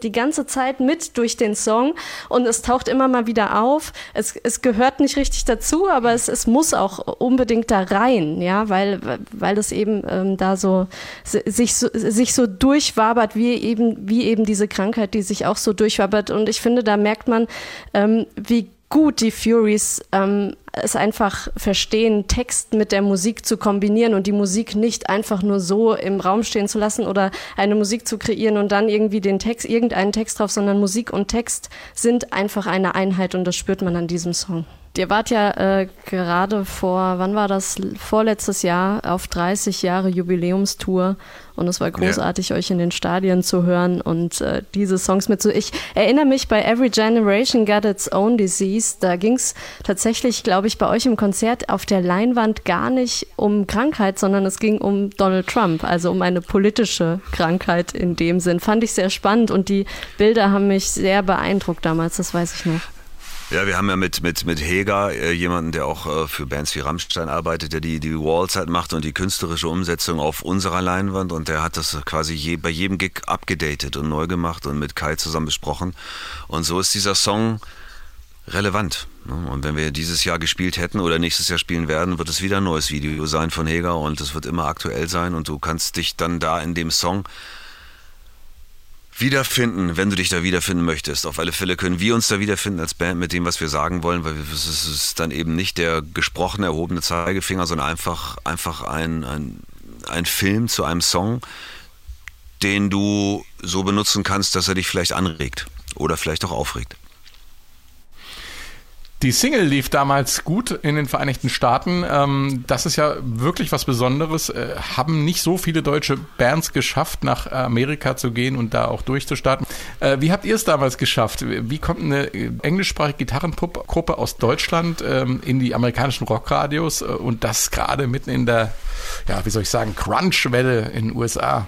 S4: die ganze Zeit mit durch den Song und es taucht immer mal wieder auf. Es, es gehört nicht richtig dazu, aber es, es muss auch unbedingt da rein, ja, weil, weil es eben ähm, da so si- sich, so sich so durchwabert, wie eben, wie eben diese Krankheit, die sich auch so durchwabert. Und ich finde, da merkt man, ähm, wie gut die Furies ähm, es einfach verstehen, Text mit der Musik zu kombinieren und die Musik nicht einfach nur so im Raum stehen zu lassen oder eine Musik zu kreieren und dann irgendwie den Text, irgendeinen Text drauf, sondern Musik und Text sind einfach eine Einheit und das spürt man an diesem Song. Ihr wart ja äh, gerade vor, wann war das? Vorletztes Jahr auf 30 Jahre Jubiläumstour und es war großartig, euch in den Stadien zu hören und äh, diese Songs mit so. Ich erinnere mich bei Every Generation Got Its Own Disease, da ging es tatsächlich, glaube ich, bei euch im Konzert auf der Leinwand gar nicht um Krankheit, sondern es ging um Donald Trump, also um eine politische Krankheit in dem Sinn. Fand ich sehr spannend und die Bilder haben mich sehr beeindruckt damals, das weiß ich noch.
S5: Ja, wir haben ja mit, mit, mit Heger äh, jemanden, der auch äh, für Bands wie Rammstein arbeitet, der die, die Walls halt macht und die künstlerische Umsetzung auf unserer Leinwand und der hat das quasi je, bei jedem Gig abgedatet und neu gemacht und mit Kai zusammen besprochen. Und so ist dieser Song relevant. ne? Und wenn wir dieses Jahr gespielt hätten oder nächstes Jahr spielen werden, wird es wieder ein neues Video sein von Heger und es wird immer aktuell sein und du kannst dich dann da in dem Song wiederfinden, wenn du dich da wiederfinden möchtest. Auf alle Fälle können wir uns da wiederfinden als Band mit dem, was wir sagen wollen, weil es ist dann eben nicht der gesprochene, erhobene Zeigefinger, sondern einfach, einfach ein, ein, ein Film zu einem Song, den du so benutzen kannst, dass er dich vielleicht anregt oder vielleicht auch aufregt.
S1: Die Single lief damals gut in den Vereinigten Staaten. Ähm, das ist ja wirklich was Besonderes. Äh, haben nicht so viele deutsche Bands geschafft, nach Amerika zu gehen und da auch durchzustarten. Äh, wie habt ihr es damals geschafft? Wie kommt eine äh, englischsprachige Gitarrengruppe aus Deutschland ähm, in die amerikanischen Rockradios äh, und das gerade mitten in der, ja, wie soll ich sagen, Crunch-Welle in den USA?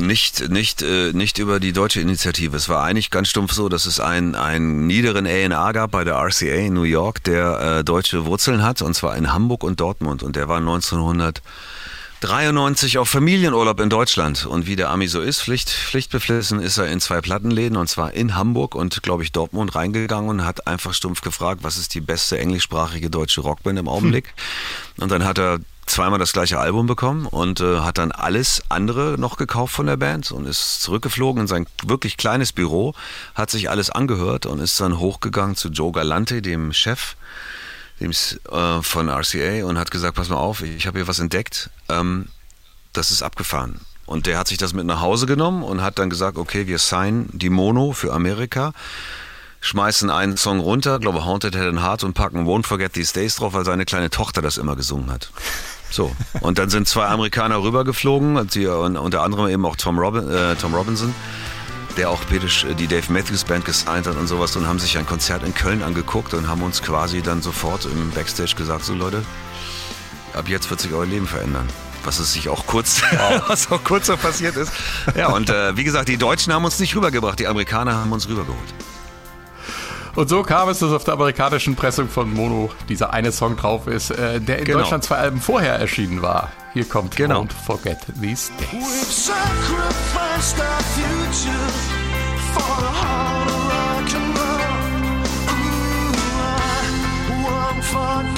S5: Nicht, nicht, äh, nicht über die deutsche Initiative. Es war eigentlich ganz stumpf so, dass es einen, einen niederen A&R gab bei der RCA in New York, der äh, deutsche Wurzeln hat, und zwar in Hamburg und Dortmund. Und der war 1993 auf Familienurlaub in Deutschland. Und wie der Ami so ist, Pflicht, pflichtbeflissen, ist er in zwei Plattenläden, und zwar in Hamburg und, glaube ich, Dortmund reingegangen und hat einfach stumpf gefragt, was ist die beste englischsprachige deutsche Rockband im Augenblick. Und dann hat er zweimal das gleiche Album bekommen und äh, hat dann alles andere noch gekauft von der Band und ist zurückgeflogen in sein wirklich kleines Büro, hat sich alles angehört und ist dann hochgegangen zu Joe Galante, dem Chef dem, äh, von RCA und hat gesagt, pass mal auf, ich habe hier was entdeckt, ähm, das ist abgefahren. Und der hat sich das mit nach Hause genommen und hat dann gesagt, okay, wir signen die Mono für Amerika schmeißen einen Song runter, glaube Haunted Head and Heart und packen Won't Forget These Days drauf, weil seine kleine Tochter das immer gesungen hat. So, und dann sind zwei Amerikaner rübergeflogen, die, unter anderem eben auch Tom, Robin, äh, Tom Robinson, der auch die Dave Matthews Band gesigned hat und sowas und haben sich ein Konzert in Köln angeguckt und haben uns quasi dann sofort im Backstage gesagt, so Leute, ab jetzt wird sich euer Leben verändern was es sich auch kurz, wow. was auch kurz so passiert ist. Ja, und äh, wie gesagt, die Deutschen haben uns nicht rübergebracht, die Amerikaner haben uns rübergeholt.
S10: Und so kam es, dass auf der amerikanischen Pressung von Mono dieser eine Song drauf ist, äh, der in genau. Deutschland zwei Alben vorher erschienen war. Hier kommt
S5: genau.
S10: Don't Forget These Days. forget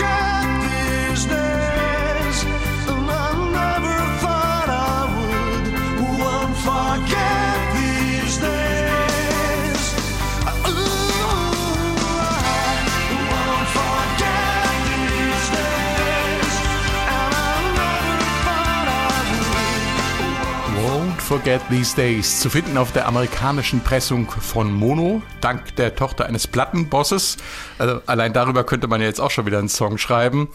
S10: Forget These Days. Zu finden auf der amerikanischen Pressung von Mono, dank der Tochter eines Plattenbosses. Also allein darüber könnte man ja jetzt auch schon wieder einen Song schreiben.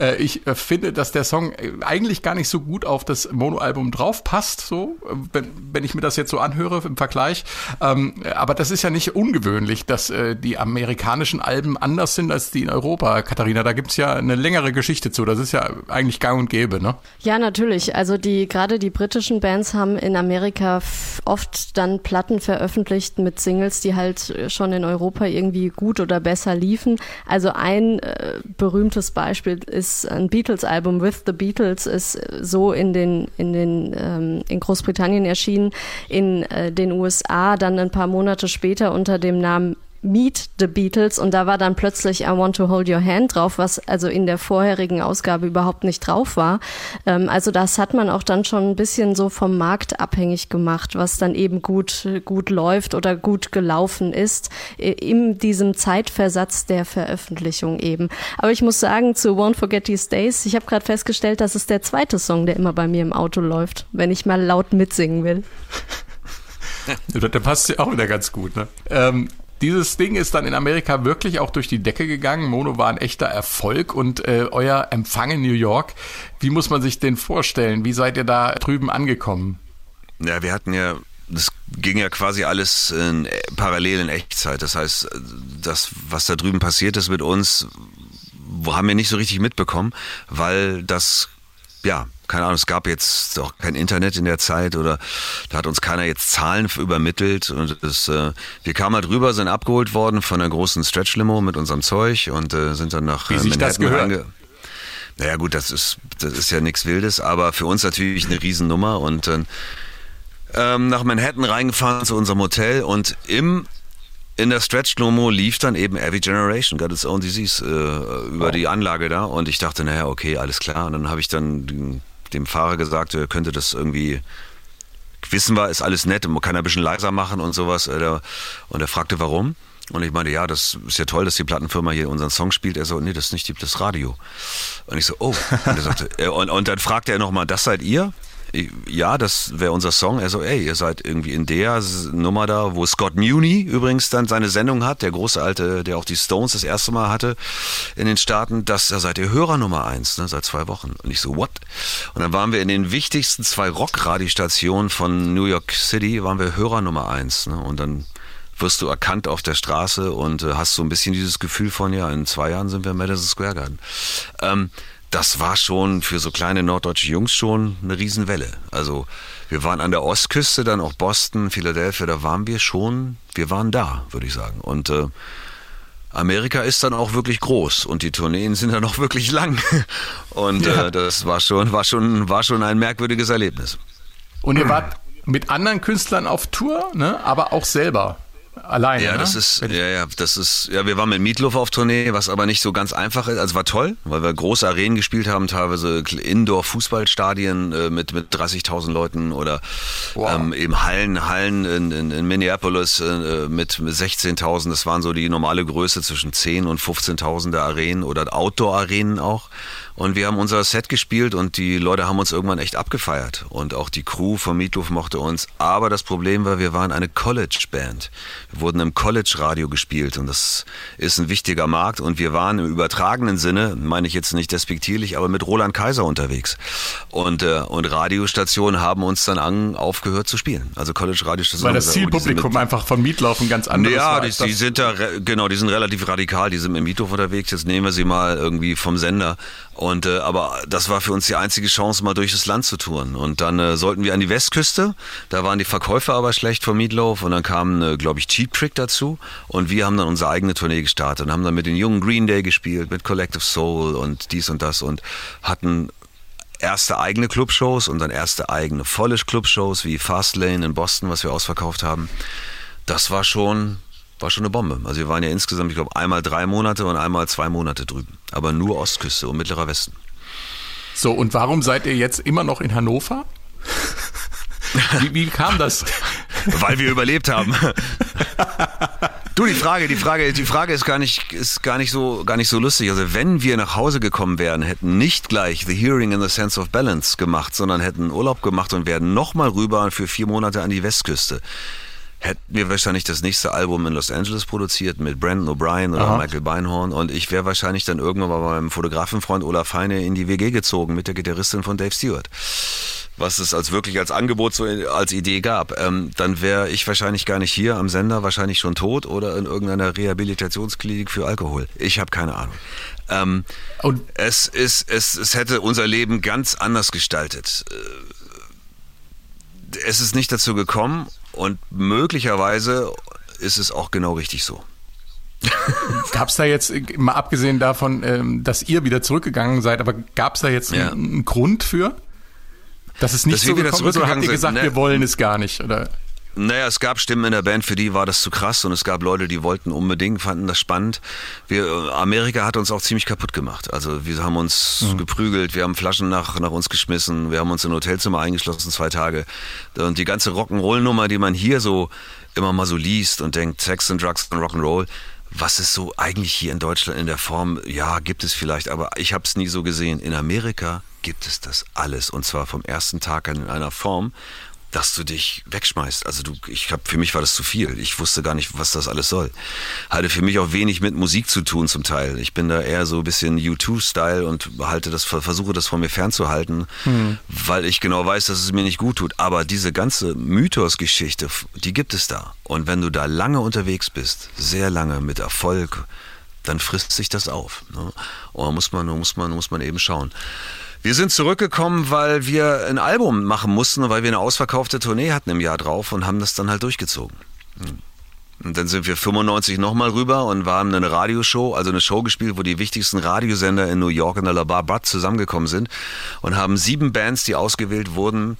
S10: Äh, ich äh, finde, dass der Song eigentlich gar nicht so gut auf das Mono-Album drauf passt, so, wenn, wenn ich mir das jetzt so anhöre im Vergleich. Ähm, aber das ist ja nicht ungewöhnlich, dass äh, die amerikanischen Alben anders sind als die in Europa. Katharina, da gibt's ja eine längere Geschichte zu. Das ist ja eigentlich gang und gäbe, ne?
S4: Ja, natürlich. Also die, gerade die britischen Bands haben in Amerika oft dann Platten veröffentlicht mit Singles, die halt schon in Europa irgendwie gut oder besser liefen. Also ein äh, berühmtes Beispiel ist ein Beatles-Album With the Beatles ist so in den in den ähm, in Großbritannien erschienen, in äh, den USA dann ein paar Monate später unter dem Namen Meet the Beatles und da war dann plötzlich I Want to Hold Your Hand drauf, was also in der vorherigen Ausgabe überhaupt nicht drauf war. Ähm, also das hat man auch dann schon ein bisschen so vom Markt abhängig gemacht, was dann eben gut, gut läuft oder gut gelaufen ist, in diesem Zeitversatz der Veröffentlichung eben. Aber ich muss sagen, zu Won't Forget These Days, ich habe gerade festgestellt, das ist der zweite Song, der immer bei mir im Auto läuft, wenn ich mal laut mitsingen will.
S10: da passt ja auch wieder ganz gut, ne? Ähm, dieses Ding ist dann in Amerika wirklich auch durch die Decke gegangen. Mono war ein echter Erfolg und äh, euer Empfang in New York, wie muss man sich den vorstellen? Wie seid ihr da drüben angekommen?
S5: Ja, wir hatten ja das ging ja quasi alles in, parallel in Echtzeit. Das heißt, das, was da drüben passiert ist mit uns, haben wir nicht so richtig mitbekommen, weil das, ja, keine Ahnung, es gab jetzt auch kein Internet in der Zeit oder da hat uns keiner jetzt Zahlen übermittelt und das, äh, wir kamen halt rüber, sind abgeholt worden von einer großen Stretch-Limo mit unserem Zeug und äh, sind dann nach
S10: Wie äh, Manhattan reinge
S5: naja gut, das ist, das ist ja nichts Wildes, aber für uns natürlich eine Riesennummer und dann ähm, nach Manhattan reingefahren zu unserem Hotel und im in der Stretch Lomo lief dann eben Every Generation, Got Its Own Disease, äh, über oh. die Anlage da und ich dachte, naja, okay, alles klar. Und dann habe ich dann dem Fahrer gesagt, er könnte das irgendwie wissen wir, ist alles nett und man kann ein bisschen leiser machen und sowas. Äh, und er fragte, warum? Und ich meinte, ja, das ist ja toll, dass die Plattenfirma hier unseren Song spielt. Er so, nee, das ist nicht das Radio. Und ich so, oh. Und, sagte, äh, und, und dann fragte er nochmal, das seid ihr? Ja, das wäre unser Song. Er so, ey, ihr seid irgendwie in der Nummer da, wo Scott Muni übrigens dann seine Sendung hat, der große alte, der auch die Stones das erste Mal hatte in den Staaten, das, da seid ihr Hörer Nummer eins, ne, seit zwei Wochen. Und ich so, what? Und dann waren wir in den wichtigsten zwei Rock-Radiostationen von New York City, waren wir Hörer Nummer eins. Ne? Und dann wirst du erkannt auf der Straße und äh, hast so ein bisschen dieses Gefühl von, ja, in zwei Jahren sind wir im Madison Square Garden. Ähm, das war schon für so kleine norddeutsche Jungs schon eine Riesenwelle. Also wir waren an der Ostküste, dann auch Boston, Philadelphia, da waren wir schon, wir waren da, würde ich sagen. Und äh, Amerika ist dann auch wirklich groß und die Tourneen sind dann auch wirklich lang. Und ja. äh, das war schon, war schon, war schon ein merkwürdiges Erlebnis.
S10: Und ihr wart mit anderen Künstlern auf Tour, ne? aber auch selber. Alleine.
S5: Ja,
S10: ne?
S5: das ist, ja, ja, das ist, ja, wir waren mit Meatloaf auf Tournee, was aber nicht so ganz einfach ist. Also war toll, weil wir große Arenen gespielt haben, teilweise Indoor-Fußballstadien äh, mit, mit 30.000 Leuten oder ähm, eben Hallen, Hallen in, in, in Minneapolis äh, mit, mit 16.000. Das waren so die normale Größe zwischen 10 und 15.000 der Arenen oder Outdoor-Arenen auch. Und wir haben unser Set gespielt und die Leute haben uns irgendwann echt abgefeiert. Und auch die Crew von Meatloaf mochte uns. Aber das Problem war, wir waren eine College-Band. Wir wurden im College-Radio gespielt und das ist ein wichtiger Markt. Und wir waren im übertragenen Sinne, meine ich jetzt nicht despektierlich, aber mit Roland Kaiser unterwegs. Und, äh, und Radiostationen haben uns dann an, aufgehört zu spielen. Also College-Radiostationen.
S10: Weil das
S5: gesagt, oh,
S10: Zielpublikum einfach von Meatloaf ein ganz anderes
S5: ja, die, die sind da, genau, die sind relativ radikal, die sind mit Miethof unterwegs, jetzt nehmen wir sie mal irgendwie vom Sender. Und äh, aber das war für uns die einzige Chance, mal durch das Land zu touren. Und dann äh, sollten wir an die Westküste, da waren die Verkäufer aber schlecht von Meatloaf und dann kam, äh, glaube ich, Cheap Trick dazu und wir haben dann unsere eigene Tournee gestartet und haben dann mit den jungen Green Day gespielt, mit Collective Soul und dies und das und hatten erste eigene Clubshows und dann erste eigene volle Clubshows wie Fastlane in Boston, was wir ausverkauft haben. Das war schon, war schon eine Bombe. Also wir waren ja insgesamt, ich glaube, einmal drei Monate und einmal zwei Monate drüben. Aber nur Ostküste und Mittlerer Westen.
S10: So, und warum seid ihr jetzt immer noch in Hannover? Wie, wie kam das?
S5: Weil wir überlebt haben. Du, die Frage, die Frage, die Frage ist gar nicht, ist gar nicht so, gar nicht so lustig. Also wenn wir nach Hause gekommen wären, hätten nicht gleich The Hearing in the Sense of Balance gemacht, sondern hätten Urlaub gemacht und wären nochmal rüber für vier Monate an die Westküste. Hätten wir wahrscheinlich das nächste Album in Los Angeles produziert mit Brandon O'Brien oder
S10: Aha.
S5: Michael Beinhorn und ich wäre wahrscheinlich dann irgendwann mal bei meinem Fotografenfreund Olaf Heine in die WG gezogen mit der Gitarristin von Dave Stewart was es als wirklich als Angebot so als Idee gab, ähm, dann wäre ich wahrscheinlich gar nicht hier am Sender, wahrscheinlich schon tot oder in irgendeiner Rehabilitationsklinik für Alkohol. Ich habe keine Ahnung. Ähm,
S10: Und
S5: es ist, es, es hätte unser Leben ganz anders gestaltet. Äh, Es ist nicht dazu gekommen und möglicherweise ist es auch genau richtig so.
S10: Gab es da jetzt, mal abgesehen davon, ähm, dass ihr wieder zurückgegangen seid, aber gab es da jetzt
S5: Ja.
S10: einen, einen Grund für? Dass es nicht
S5: Dass
S10: so
S5: wir
S10: gekommen ist, oder habt ihr gesagt,
S5: ne?
S10: wir wollen es gar nicht? Oder?
S5: Naja, es gab Stimmen in der Band, für die war das zu krass und es gab Leute, die wollten unbedingt, fanden das spannend. Wir, äh, Amerika hat uns auch ziemlich kaputt gemacht. Also wir haben uns geprügelt, wir haben Flaschen nach, nach uns geschmissen, wir haben uns in ein Hotelzimmer eingeschlossen, zwei Tage. Und die ganze Rock'n'Roll-Nummer, die man hier so immer mal so liest und denkt, Sex and Drugs und Rock'n'Roll, was ist so eigentlich hier in Deutschland in der Form, ja, gibt es vielleicht, aber ich habe es nie so gesehen. In Amerika gibt es das alles und zwar vom ersten Tag an in einer Form, dass du dich wegschmeißt. Also du, ich hab, für mich war das zu viel. Ich wusste gar nicht, was das alles soll. Hatte für mich auch wenig mit Musik zu tun zum Teil. Ich bin da eher so ein bisschen U2-Style und halte das, versuche das von mir fernzuhalten, weil ich genau weiß, dass es mir nicht gut tut. Aber diese ganze Mythos-Geschichte, die gibt es da. Und wenn du da lange unterwegs bist, sehr lange mit Erfolg, dann frisst sich das auf. Ne? Und da muss man, muss man, muss man eben schauen. Wir sind zurückgekommen, weil wir ein Album machen mussten weil wir eine ausverkaufte Tournee hatten im Jahr drauf und haben das dann halt durchgezogen. Hm. Und dann sind wir 95 nochmal rüber und wir haben eine Radioshow, also eine Show gespielt, wo die wichtigsten Radiosender in New York und Alabama zusammengekommen sind und haben sieben Bands, die ausgewählt wurden,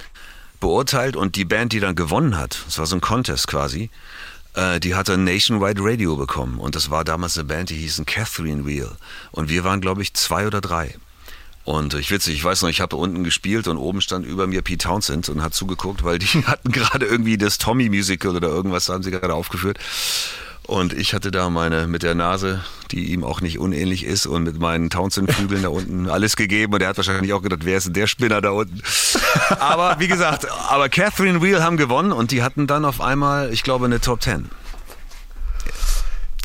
S5: beurteilt und die Band, die dann gewonnen hat, das war so ein Contest quasi, äh, die hatte Nationwide Radio bekommen und das war damals eine Band, die hießen Catherine Wheel und wir waren, glaube ich, zwei oder drei. Und ich witzig, ich weiß noch, ich habe unten gespielt und oben stand über mir Pete Townsend und hat zugeguckt, weil die hatten gerade irgendwie das Tommy Musical oder irgendwas haben sie gerade aufgeführt. Und ich hatte da meine mit der Nase, die ihm auch nicht unähnlich ist, und mit meinen Townsend-Flügeln da unten alles gegeben. Und er hat wahrscheinlich auch gedacht, wer ist denn der Spinner da unten? Aber wie gesagt, aber Catherine Wheel haben gewonnen und die hatten dann auf einmal, ich glaube, eine Top Ten.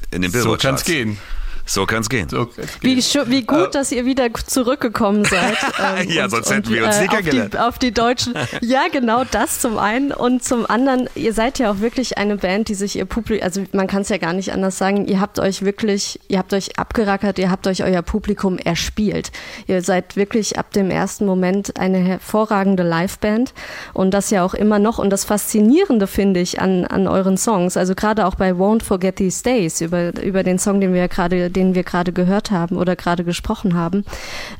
S5: In den
S10: So
S5: Billboard
S10: kann es gehen.
S5: So kann es gehen.
S10: So kann's
S4: Wie,
S10: gehen.
S4: scho- wie gut, dass ihr wieder zurückgekommen seid. ähm,
S5: Ja, sonst hätten wir uns nie
S4: auf die, auf die Deutschen. Ja, genau das zum einen. Und zum anderen, ihr seid ja auch wirklich eine Band, die sich ihr Publikum, also man kann es ja gar nicht anders sagen, ihr habt euch wirklich, ihr habt euch abgerackert, ihr habt euch euer Publikum erspielt. Ihr seid wirklich ab dem ersten Moment eine hervorragende Liveband. Und das ja auch immer noch. Und das Faszinierende finde ich an, an euren Songs, also gerade auch bei Won't Forget These Days, über, über den Song, den wir ja gerade den wir gerade gehört haben oder gerade gesprochen haben,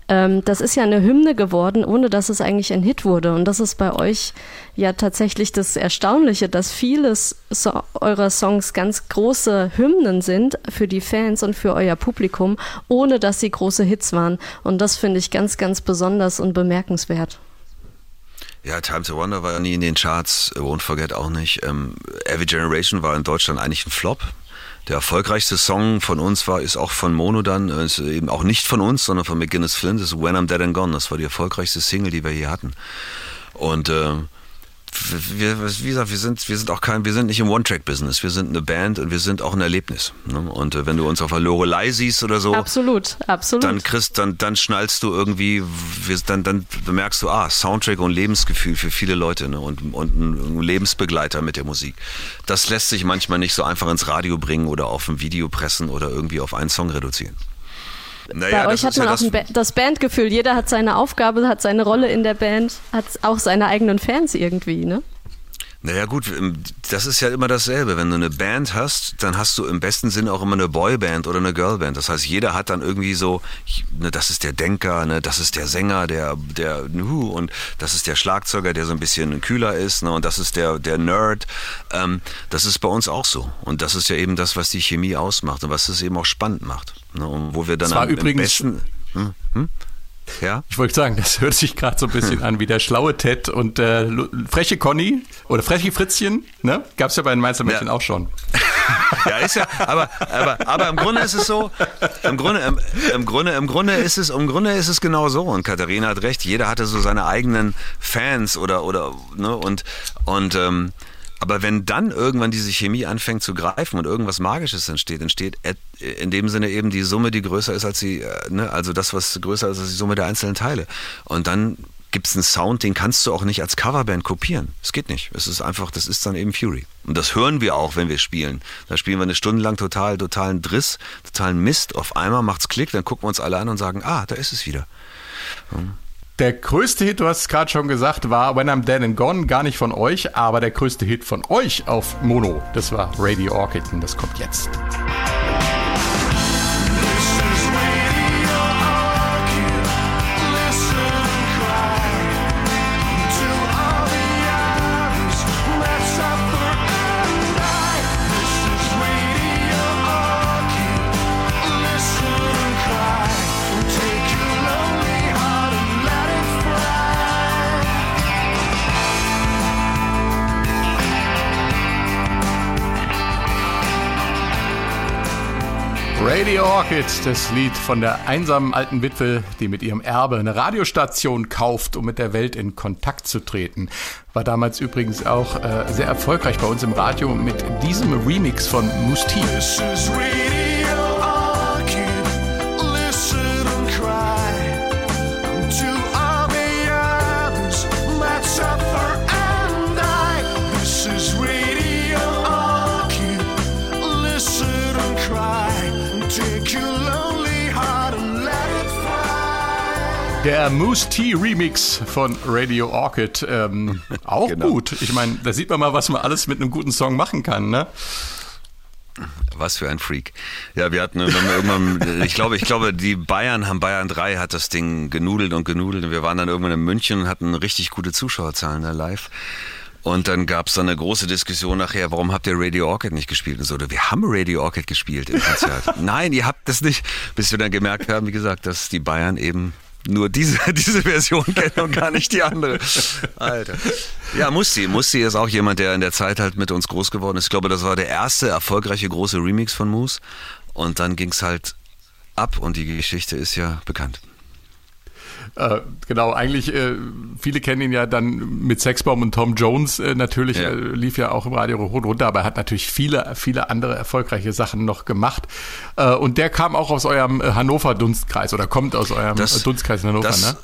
S4: ähm, das ist ja eine Hymne geworden, ohne dass es eigentlich ein Hit wurde. Und das ist bei euch ja tatsächlich das Erstaunliche, dass viele so eurer Songs ganz große Hymnen sind für die Fans und für euer Publikum, ohne dass sie große Hits waren. Und das finde ich ganz, ganz besonders und bemerkenswert.
S5: Ja, Time to Wonder war nie in den Charts, Won't Forget auch nicht. Ähm, Every Generation war in Deutschland eigentlich ein Flop. Der erfolgreichste Song von uns war, ist auch von Mono dann, ist eben auch nicht von uns, sondern von McGinnis Flint, ist When I'm Dead and Gone. Das war die erfolgreichste Single, die wir hier hatten. Und äh, wir, wie gesagt, wir sind, wir sind auch kein, wir sind nicht im One-Track-Business. Wir sind eine Band und wir sind auch ein Erlebnis. Ne? Und äh, wenn du uns auf der Lorelei siehst oder so,
S4: absolut, absolut,
S5: dann kriegst, dann, dann schnallst du irgendwie, wir, dann, dann bemerkst du, ah, Soundtrack und Lebensgefühl für viele Leute ne? und, und ein Lebensbegleiter mit der Musik. Das lässt sich manchmal nicht so einfach ins Radio bringen oder auf ein Video pressen oder irgendwie auf einen Song reduzieren.
S4: Naja, Bei euch hat man ja auch das, ba das Bandgefühl. Jeder hat seine Aufgabe, hat seine Rolle in der Band, hat auch seine eigenen Fans irgendwie, ne?
S5: Naja gut, das ist ja immer dasselbe. Wenn du eine Band hast, dann hast du im besten Sinne auch immer eine Boyband oder eine Girlband. Das heißt, jeder hat dann irgendwie so, ne, das ist der Denker, ne, das ist der Sänger, der, der, und das ist der Schlagzeuger, der so ein bisschen kühler ist, ne, und das ist der, der Nerd. Ähm, das ist bei uns auch so. Und das ist ja eben das, was die Chemie ausmacht und was es eben auch spannend macht. Ne, und wo wir dann
S10: am, übrigens, besten. Hm, hm? Ja? Ich wollte sagen, das hört sich gerade so ein bisschen an wie der schlaue Ted und äh, freche Conny oder freche Fritzchen, ne? Gab es ja bei den Mainzer Mädchen ja. auch schon.
S5: Ja, ist ja, aber, aber, aber im Grunde ist es so, im Grunde, im, im, Grunde, im Grunde ist es, im Grunde ist es genau so. Und Katharina hat recht, jeder hatte so seine eigenen Fans oder, oder, ne, und, und, ähm, aber wenn dann irgendwann diese Chemie anfängt zu greifen und irgendwas Magisches entsteht, entsteht in dem Sinne eben die Summe, die größer ist als die, äh, ne, also das, was größer ist als die Summe der einzelnen Teile. Und dann gibt es einen Sound, den kannst du auch nicht als Coverband kopieren. Es geht nicht. Es ist einfach, das ist dann eben Fury. Und das hören wir auch, wenn wir spielen. Da spielen wir eine Stunde lang total, totalen Driss, totalen Mist. Auf einmal macht's Klick, dann gucken wir uns alle an und sagen, ah, da ist es wieder.
S10: Hm. Der größte Hit, du hast es gerade schon gesagt, war When I'm Dead and Gone, gar nicht von euch, aber der größte Hit von euch auf Mono, das war Radio Orchid und das kommt jetzt. Radio Orchid, das Lied von der einsamen alten Witwe, die mit ihrem Erbe eine Radiostation kauft, um mit der Welt in Kontakt zu treten. War damals übrigens auch äh, sehr erfolgreich bei uns im Radio mit diesem Remix von Moose T. Der Moose T Remix von Radio Orchid. Ähm, auch genau. gut. Ich meine, da sieht man mal, was man alles mit einem guten Song machen kann, ne?
S5: Was für ein Freak. Ja, wir hatten irgendwann, ich glaube, ich glaube, die Bayern haben Bayern 3 hat das Ding genudelt und genudelt und wir waren dann irgendwann in München und hatten richtig gute Zuschauerzahlen da live. Und dann gab es dann eine große Diskussion nachher, warum habt ihr Radio Orchid nicht gespielt? Und so, wir haben Radio Orchid gespielt im Konzert. Nein, ihr habt das nicht. Bis wir dann gemerkt haben, wie gesagt, dass die Bayern eben nur diese, diese Version kennen und gar nicht die andere. Alter. Ja, Musti. Musti ist auch jemand, der in der Zeit halt mit uns groß geworden ist. Ich glaube, das war der erste erfolgreiche große Remix von Moose. Und dann ging es halt ab und die Geschichte ist ja bekannt.
S10: Äh, genau, eigentlich, äh, viele kennen ihn ja dann mit Sexbaum und Tom Jones äh, natürlich, ja. Äh, lief ja auch im Radio hoch und runter, aber er hat natürlich viele, viele andere erfolgreiche Sachen noch gemacht. Äh, und der kam auch aus eurem äh, Hannover-Dunstkreis oder kommt aus eurem das, Dunstkreis in Hannover,
S5: das,
S10: ne?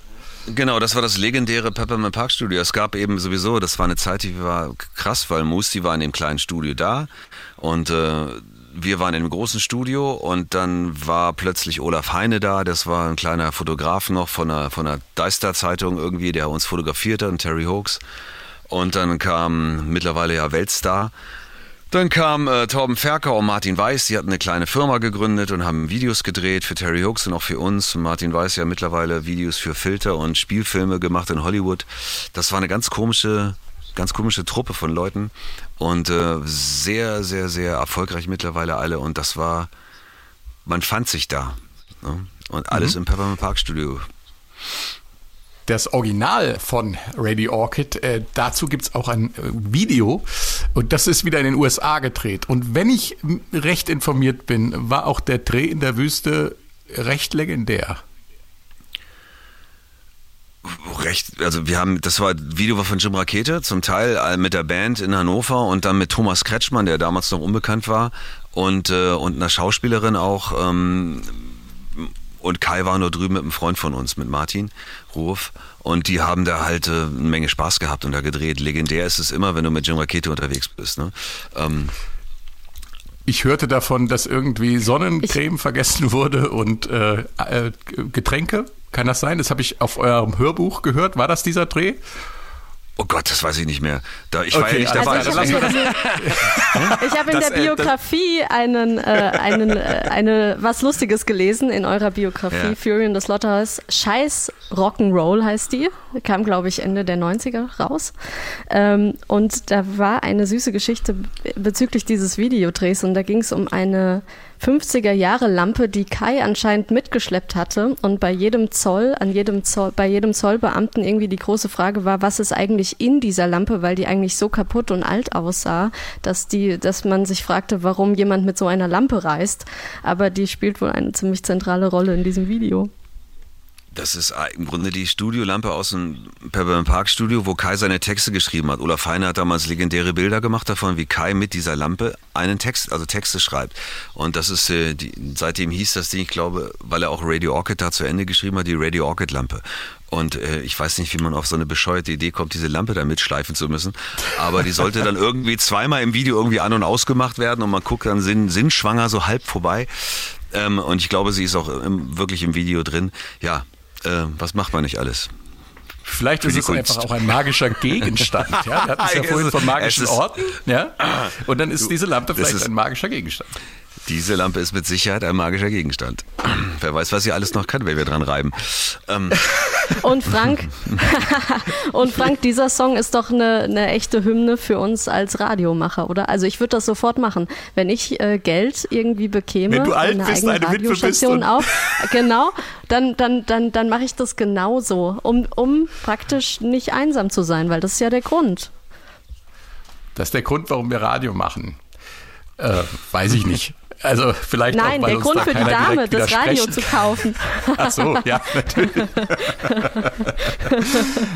S5: Genau, das war das legendäre Peppermint Park Studio. Es gab eben sowieso, das war eine Zeit, die war krass, weil Musti war in dem kleinen Studio da und äh, wir waren in einem großen Studio und dann war plötzlich Olaf Heine da. Das war ein kleiner Fotograf noch von der, von der Deister-Zeitung irgendwie, der uns fotografiert hat, Terry Hoax. Und dann kam mittlerweile ja Weltstar Dann kam äh, Torben Ferker und Martin Weiß, die hatten eine kleine Firma gegründet und haben Videos gedreht für Terry Hooks und auch für uns. Martin Weiß ja mittlerweile Videos für Filter und Spielfilme gemacht in Hollywood. Das war eine ganz komische, ganz komische Truppe von Leuten und äh, sehr, sehr, sehr erfolgreich mittlerweile alle. Und das war, man fand sich da. Ne? Und alles
S1: Mhm.
S5: im Peppermint Park Studio.
S1: das Original von Radio Orchid, äh, dazu gibt's auch ein äh, Video und das ist wieder in den USA gedreht. Und wenn ich recht informiert bin, war auch der Dreh in der Wüste recht legendär.
S5: Recht, also wir haben, das war Video war von Jim Rakete, zum Teil äh, mit der Band in Hannover und dann mit Thomas Kretschmann, der damals noch unbekannt war und äh, und einer Schauspielerin auch ähm, und Kai war nur drüben mit einem Freund von uns, mit Martin Ruf und die haben da halt äh, eine Menge Spaß gehabt und da gedreht. Legendär ist es immer, wenn du mit Jim Rakete unterwegs bist. Ne? Ähm,
S1: Ich hörte davon, dass irgendwie Sonnencreme vergessen wurde und äh, äh, Getränke. Kann das sein? Das habe ich auf eurem Hörbuch gehört. War das dieser Dreh?
S5: Oh Gott, das weiß ich nicht mehr. Da, ich war ja
S1: Okay,
S5: nicht
S1: also
S5: dabei.
S4: ich hab
S1: lassen wir das.
S4: Ich habe in
S1: Das,
S4: der
S1: äh,
S4: Biografie einen, äh, einen, äh, eine, was Lustiges gelesen in eurer Biografie,
S5: Ja.
S4: Fury in the Slaughterhouse. Scheiß Rock'n'Roll heißt die. Kam, glaube ich, Ende der 90er raus. Ähm, und da war eine süße Geschichte bezüglich dieses Videodrehs und da ging es um eine 50er Jahre Lampe, die Kai anscheinend mitgeschleppt hatte und bei jedem Zoll, an jedem Zoll, bei jedem Zollbeamten irgendwie die große Frage war, was ist eigentlich in dieser Lampe, weil die eigentlich so kaputt und alt aussah, dass die, dass man sich fragte, warum jemand mit so einer Lampe reist. Aber die spielt wohl eine ziemlich zentrale Rolle in diesem Video.
S5: Das ist im Grunde die Studiolampe aus dem Peppermint Park Studio, wo Kai seine Texte geschrieben hat. Olaf Heine hat damals legendäre Bilder gemacht davon, wie Kai mit dieser Lampe einen Text, also Texte schreibt. Und das ist, äh, die, seitdem hieß das Ding, ich glaube, weil er auch Radio Orchid da zu Ende geschrieben hat, die Radio Orchid Lampe. Und äh, ich weiß nicht, wie man auf so eine bescheuerte Idee kommt, diese Lampe da mitschleifen zu müssen. Aber die sollte dann irgendwie zweimal im Video irgendwie an- und ausgemacht werden und man guckt dann sinn, sinnschwanger so halb vorbei. Ähm, und ich glaube, sie ist auch im, wirklich im Video drin. Ja, äh, was macht man nicht alles?
S1: Vielleicht ist es
S5: Kunst.
S1: einfach auch ein magischer Gegenstand. Ja? Wir hatten es ja vorhin von magischen
S5: ist-
S1: Orten. Ja? Und dann ist diese Lampe vielleicht
S5: ist-
S1: ein magischer Gegenstand.
S5: Diese Lampe ist mit Sicherheit ein magischer Gegenstand. Wer weiß, was sie alles noch kann, wenn wir dran reiben. Ähm,
S4: Und Frank, und Frank, dieser Song ist doch eine, eine echte Hymne für uns als Radiomacher, oder? Also ich würde das sofort machen. Wenn ich äh, Geld irgendwie bekäme,
S1: Wenn du alt
S4: eine
S1: bist,
S4: eigene
S1: eine
S4: Radiostation auf, genau, dann, dann, dann, dann mache ich das genauso, um, um praktisch nicht einsam zu sein, weil das ist ja der Grund.
S1: Das ist der Grund, warum wir Radio machen. Äh, weiß ich nicht. Also vielleicht
S4: Nein,
S1: auch, weil
S4: der Grund
S1: da
S4: für die Dame, das Radio zu kaufen.
S1: Ach so, ja, natürlich.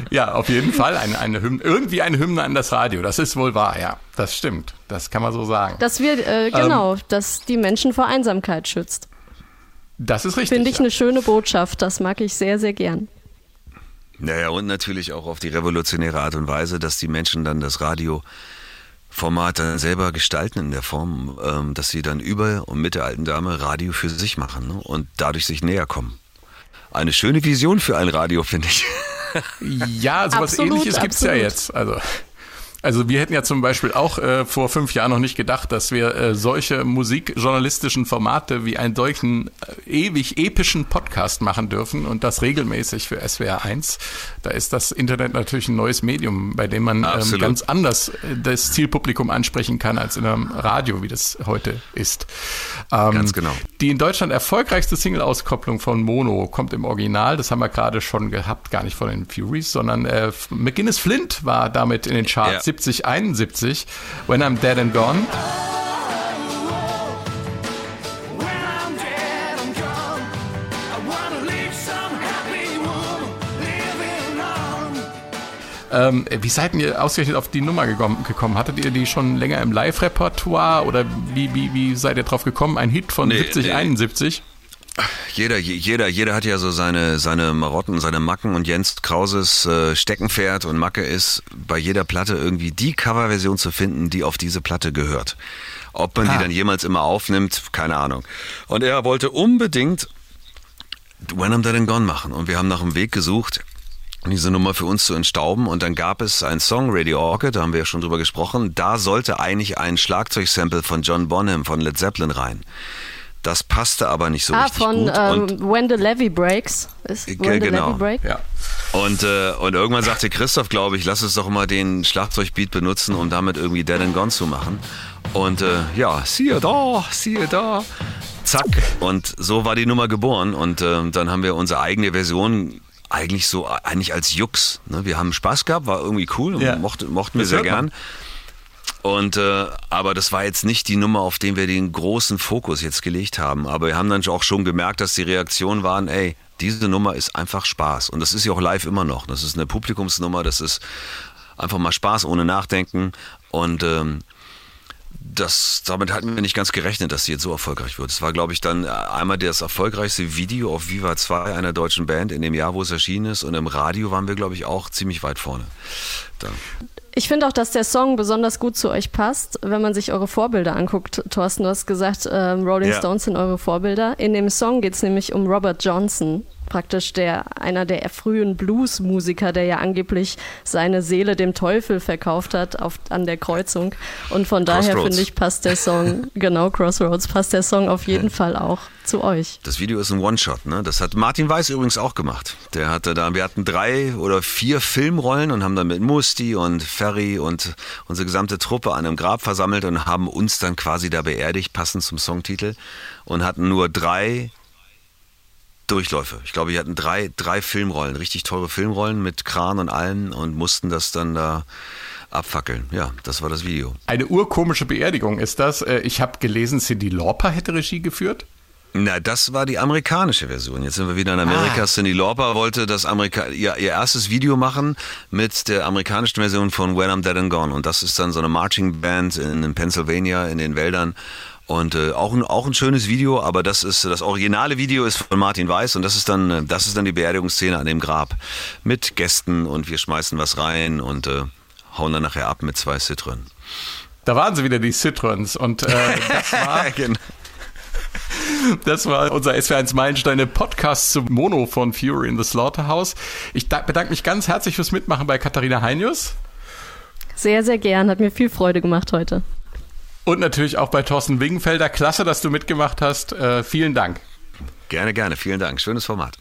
S1: ja, auf jeden Fall eine, eine Hymne, irgendwie eine Hymne an das Radio. Das ist wohl wahr, ja. Das stimmt. Das kann man so sagen.
S4: Dass wir,
S1: Ähm.
S4: äh, genau, dass die Menschen vor Einsamkeit schützt.
S1: Das ist richtig.
S4: Finde ich
S1: ja.
S4: eine schöne Botschaft. Das mag ich sehr, sehr gern.
S5: naja, und natürlich auch auf die revolutionäre Art und Weise, dass die Menschen dann das Radioformat dann selber gestalten in der Form, ähm, dass sie dann über und mit der alten Dame Radio für sich machen ne? und dadurch sich näher kommen. Eine schöne Vision für ein Radio, finde ich.
S1: Ja, sowas
S4: Absolut,
S1: ähnliches gibt's ja
S4: absolut.
S1: jetzt. Also, also wir hätten ja zum Beispiel auch äh, vor fünf Jahren noch nicht gedacht, dass wir äh, solche musikjournalistischen Formate wie einen solchen äh, ewig epischen Podcast machen dürfen und das regelmäßig für SWR 1. Da ist das Internet natürlich ein neues Medium, bei dem man ähm, ganz anders äh, das Zielpublikum ansprechen kann als in einem Radio, wie das heute ist. Ähm,
S5: Ganz genau.
S1: Die in Deutschland erfolgreichste Single-Auskopplung von Mono kommt im Original, das haben wir gerade schon gehabt, gar nicht von den Furies, sondern äh, McGuinness Flint war damit in den Charts
S5: Ja.
S1: 70, 71, When I'm Dead and Gone. Ähm, wie seid ihr ausgerechnet auf die Nummer gekommen, gekommen? Hattet ihr die schon länger im Live-Repertoire oder wie, wie, wie seid ihr drauf gekommen? Ein Hit von
S5: Nee,
S1: 70,
S5: nee.
S1: 71?
S5: Jeder, je- jeder, jeder hat ja so seine, seine Marotten, seine Macken und Jens Krauses äh, Steckenpferd und Macke ist, bei jeder Platte irgendwie die Coverversion zu finden, die auf diese Platte gehört. Ob man
S1: Ah.
S5: die dann jemals immer aufnimmt, keine Ahnung. Und er wollte unbedingt When I'm Dead and Gone machen und wir haben nach einem Weg gesucht, diese Nummer für uns zu entstauben. Und dann gab es einen Song, Radio Orchid, da haben wir ja schon drüber gesprochen. Da sollte eigentlich ein Schlagzeugsample von John Bonham von Led Zeppelin rein. Das passte aber nicht so
S4: ah,
S5: richtig
S4: von
S5: gut.
S4: ähm,
S5: und,
S4: When the Levy Breaks. Ist When the
S5: genau.
S4: Levy Break?
S10: Ja.
S5: und, äh, und irgendwann sagte Christoph, glaube ich, lass uns doch mal den Schlagzeugbeat benutzen, um damit irgendwie Dead and Gone zu machen. Und äh, ja, siehe da, siehe da. Zack. Und so war die Nummer geboren. Und äh, dann haben wir unsere eigene Version eigentlich so, eigentlich als Jux. Ne? Wir haben Spaß gehabt, war irgendwie cool und
S10: Ja.
S5: mochte, mochten wir sehr
S10: hört man.
S5: Und äh, aber das war jetzt nicht die Nummer, auf den wir den großen Fokus jetzt gelegt haben. Aber wir haben dann auch schon gemerkt, dass die Reaktionen waren, ey, diese Nummer ist einfach Spaß. Und das ist ja auch live immer noch. Das ist eine Publikumsnummer, das ist einfach mal Spaß ohne Nachdenken. Und ähm, das, damit hatten wir nicht ganz gerechnet, dass sie jetzt so erfolgreich wird. Es war, glaube ich, dann äh, einmal das erfolgreichste Video auf Viva 2 einer deutschen Band in dem Jahr, wo es erschienen ist. Und im Radio waren wir, glaube ich, auch ziemlich weit vorne. Da.
S4: Ich finde auch, dass der Song besonders gut zu euch passt, wenn man sich eure Vorbilder anguckt. Thorsten, du hast gesagt, ähm, Rolling
S5: Ja.
S4: Stones sind eure Vorbilder. In dem Song geht es nämlich um Robert Johnson, praktisch der einer der frühen Blues-Musiker, der ja angeblich seine Seele dem Teufel verkauft hat auf, an der Kreuzung. Und von daher finde ich, passt der Song, genau, Crossroads, passt der Song auf jeden Fall auch zu euch.
S5: Das Video ist ein One-Shot, ne? Das hat Martin Weiß übrigens auch gemacht. Der hatte da, wir hatten drei oder vier Filmrollen und haben dann mit Musti und Ferry und unsere gesamte Truppe an einem Grab versammelt und haben uns dann quasi da beerdigt, passend zum Songtitel, und hatten nur drei Durchläufe. Ich glaube, wir hatten drei, drei Filmrollen, richtig teure Filmrollen mit Kran und allem und mussten das dann da abfackeln. Ja, das war das Video.
S10: Eine urkomische Beerdigung ist das. Äh, Ich habe gelesen, Cindy Lauper hätte Regie geführt.
S5: Na, das war die amerikanische Version. Jetzt sind wir wieder in Amerika.
S10: Ah.
S5: Cindy Lauper wollte das Amerika ihr, ihr erstes Video machen mit der amerikanischen Version von When I'm Dead and Gone. Und das ist dann so eine Marching Band in, in Pennsylvania in den Wäldern. Und äh, auch, ein, auch ein schönes Video, aber das ist das originale Video ist von Martin Weiß und das ist dann äh, das ist dann die Beerdigungsszene an dem Grab mit Gästen und wir schmeißen was rein und äh, hauen dann nachher ab mit zwei Citroën.
S10: Da waren sie wieder, die Citroens. Und äh, das war
S5: Genau.
S10: Das war unser SW1 Meilensteine Podcast zum Mono von Fury in the Slaughterhouse. Ich da- bedanke mich ganz herzlich fürs Mitmachen bei Katharina Heinius
S4: Sehr, sehr gern, hat mir viel Freude gemacht heute.
S10: Und natürlich auch bei Thorsten Wingenfelder. Klasse, dass du mitgemacht hast. Äh, vielen Dank.
S5: Gerne, gerne. Vielen Dank. Schönes Format.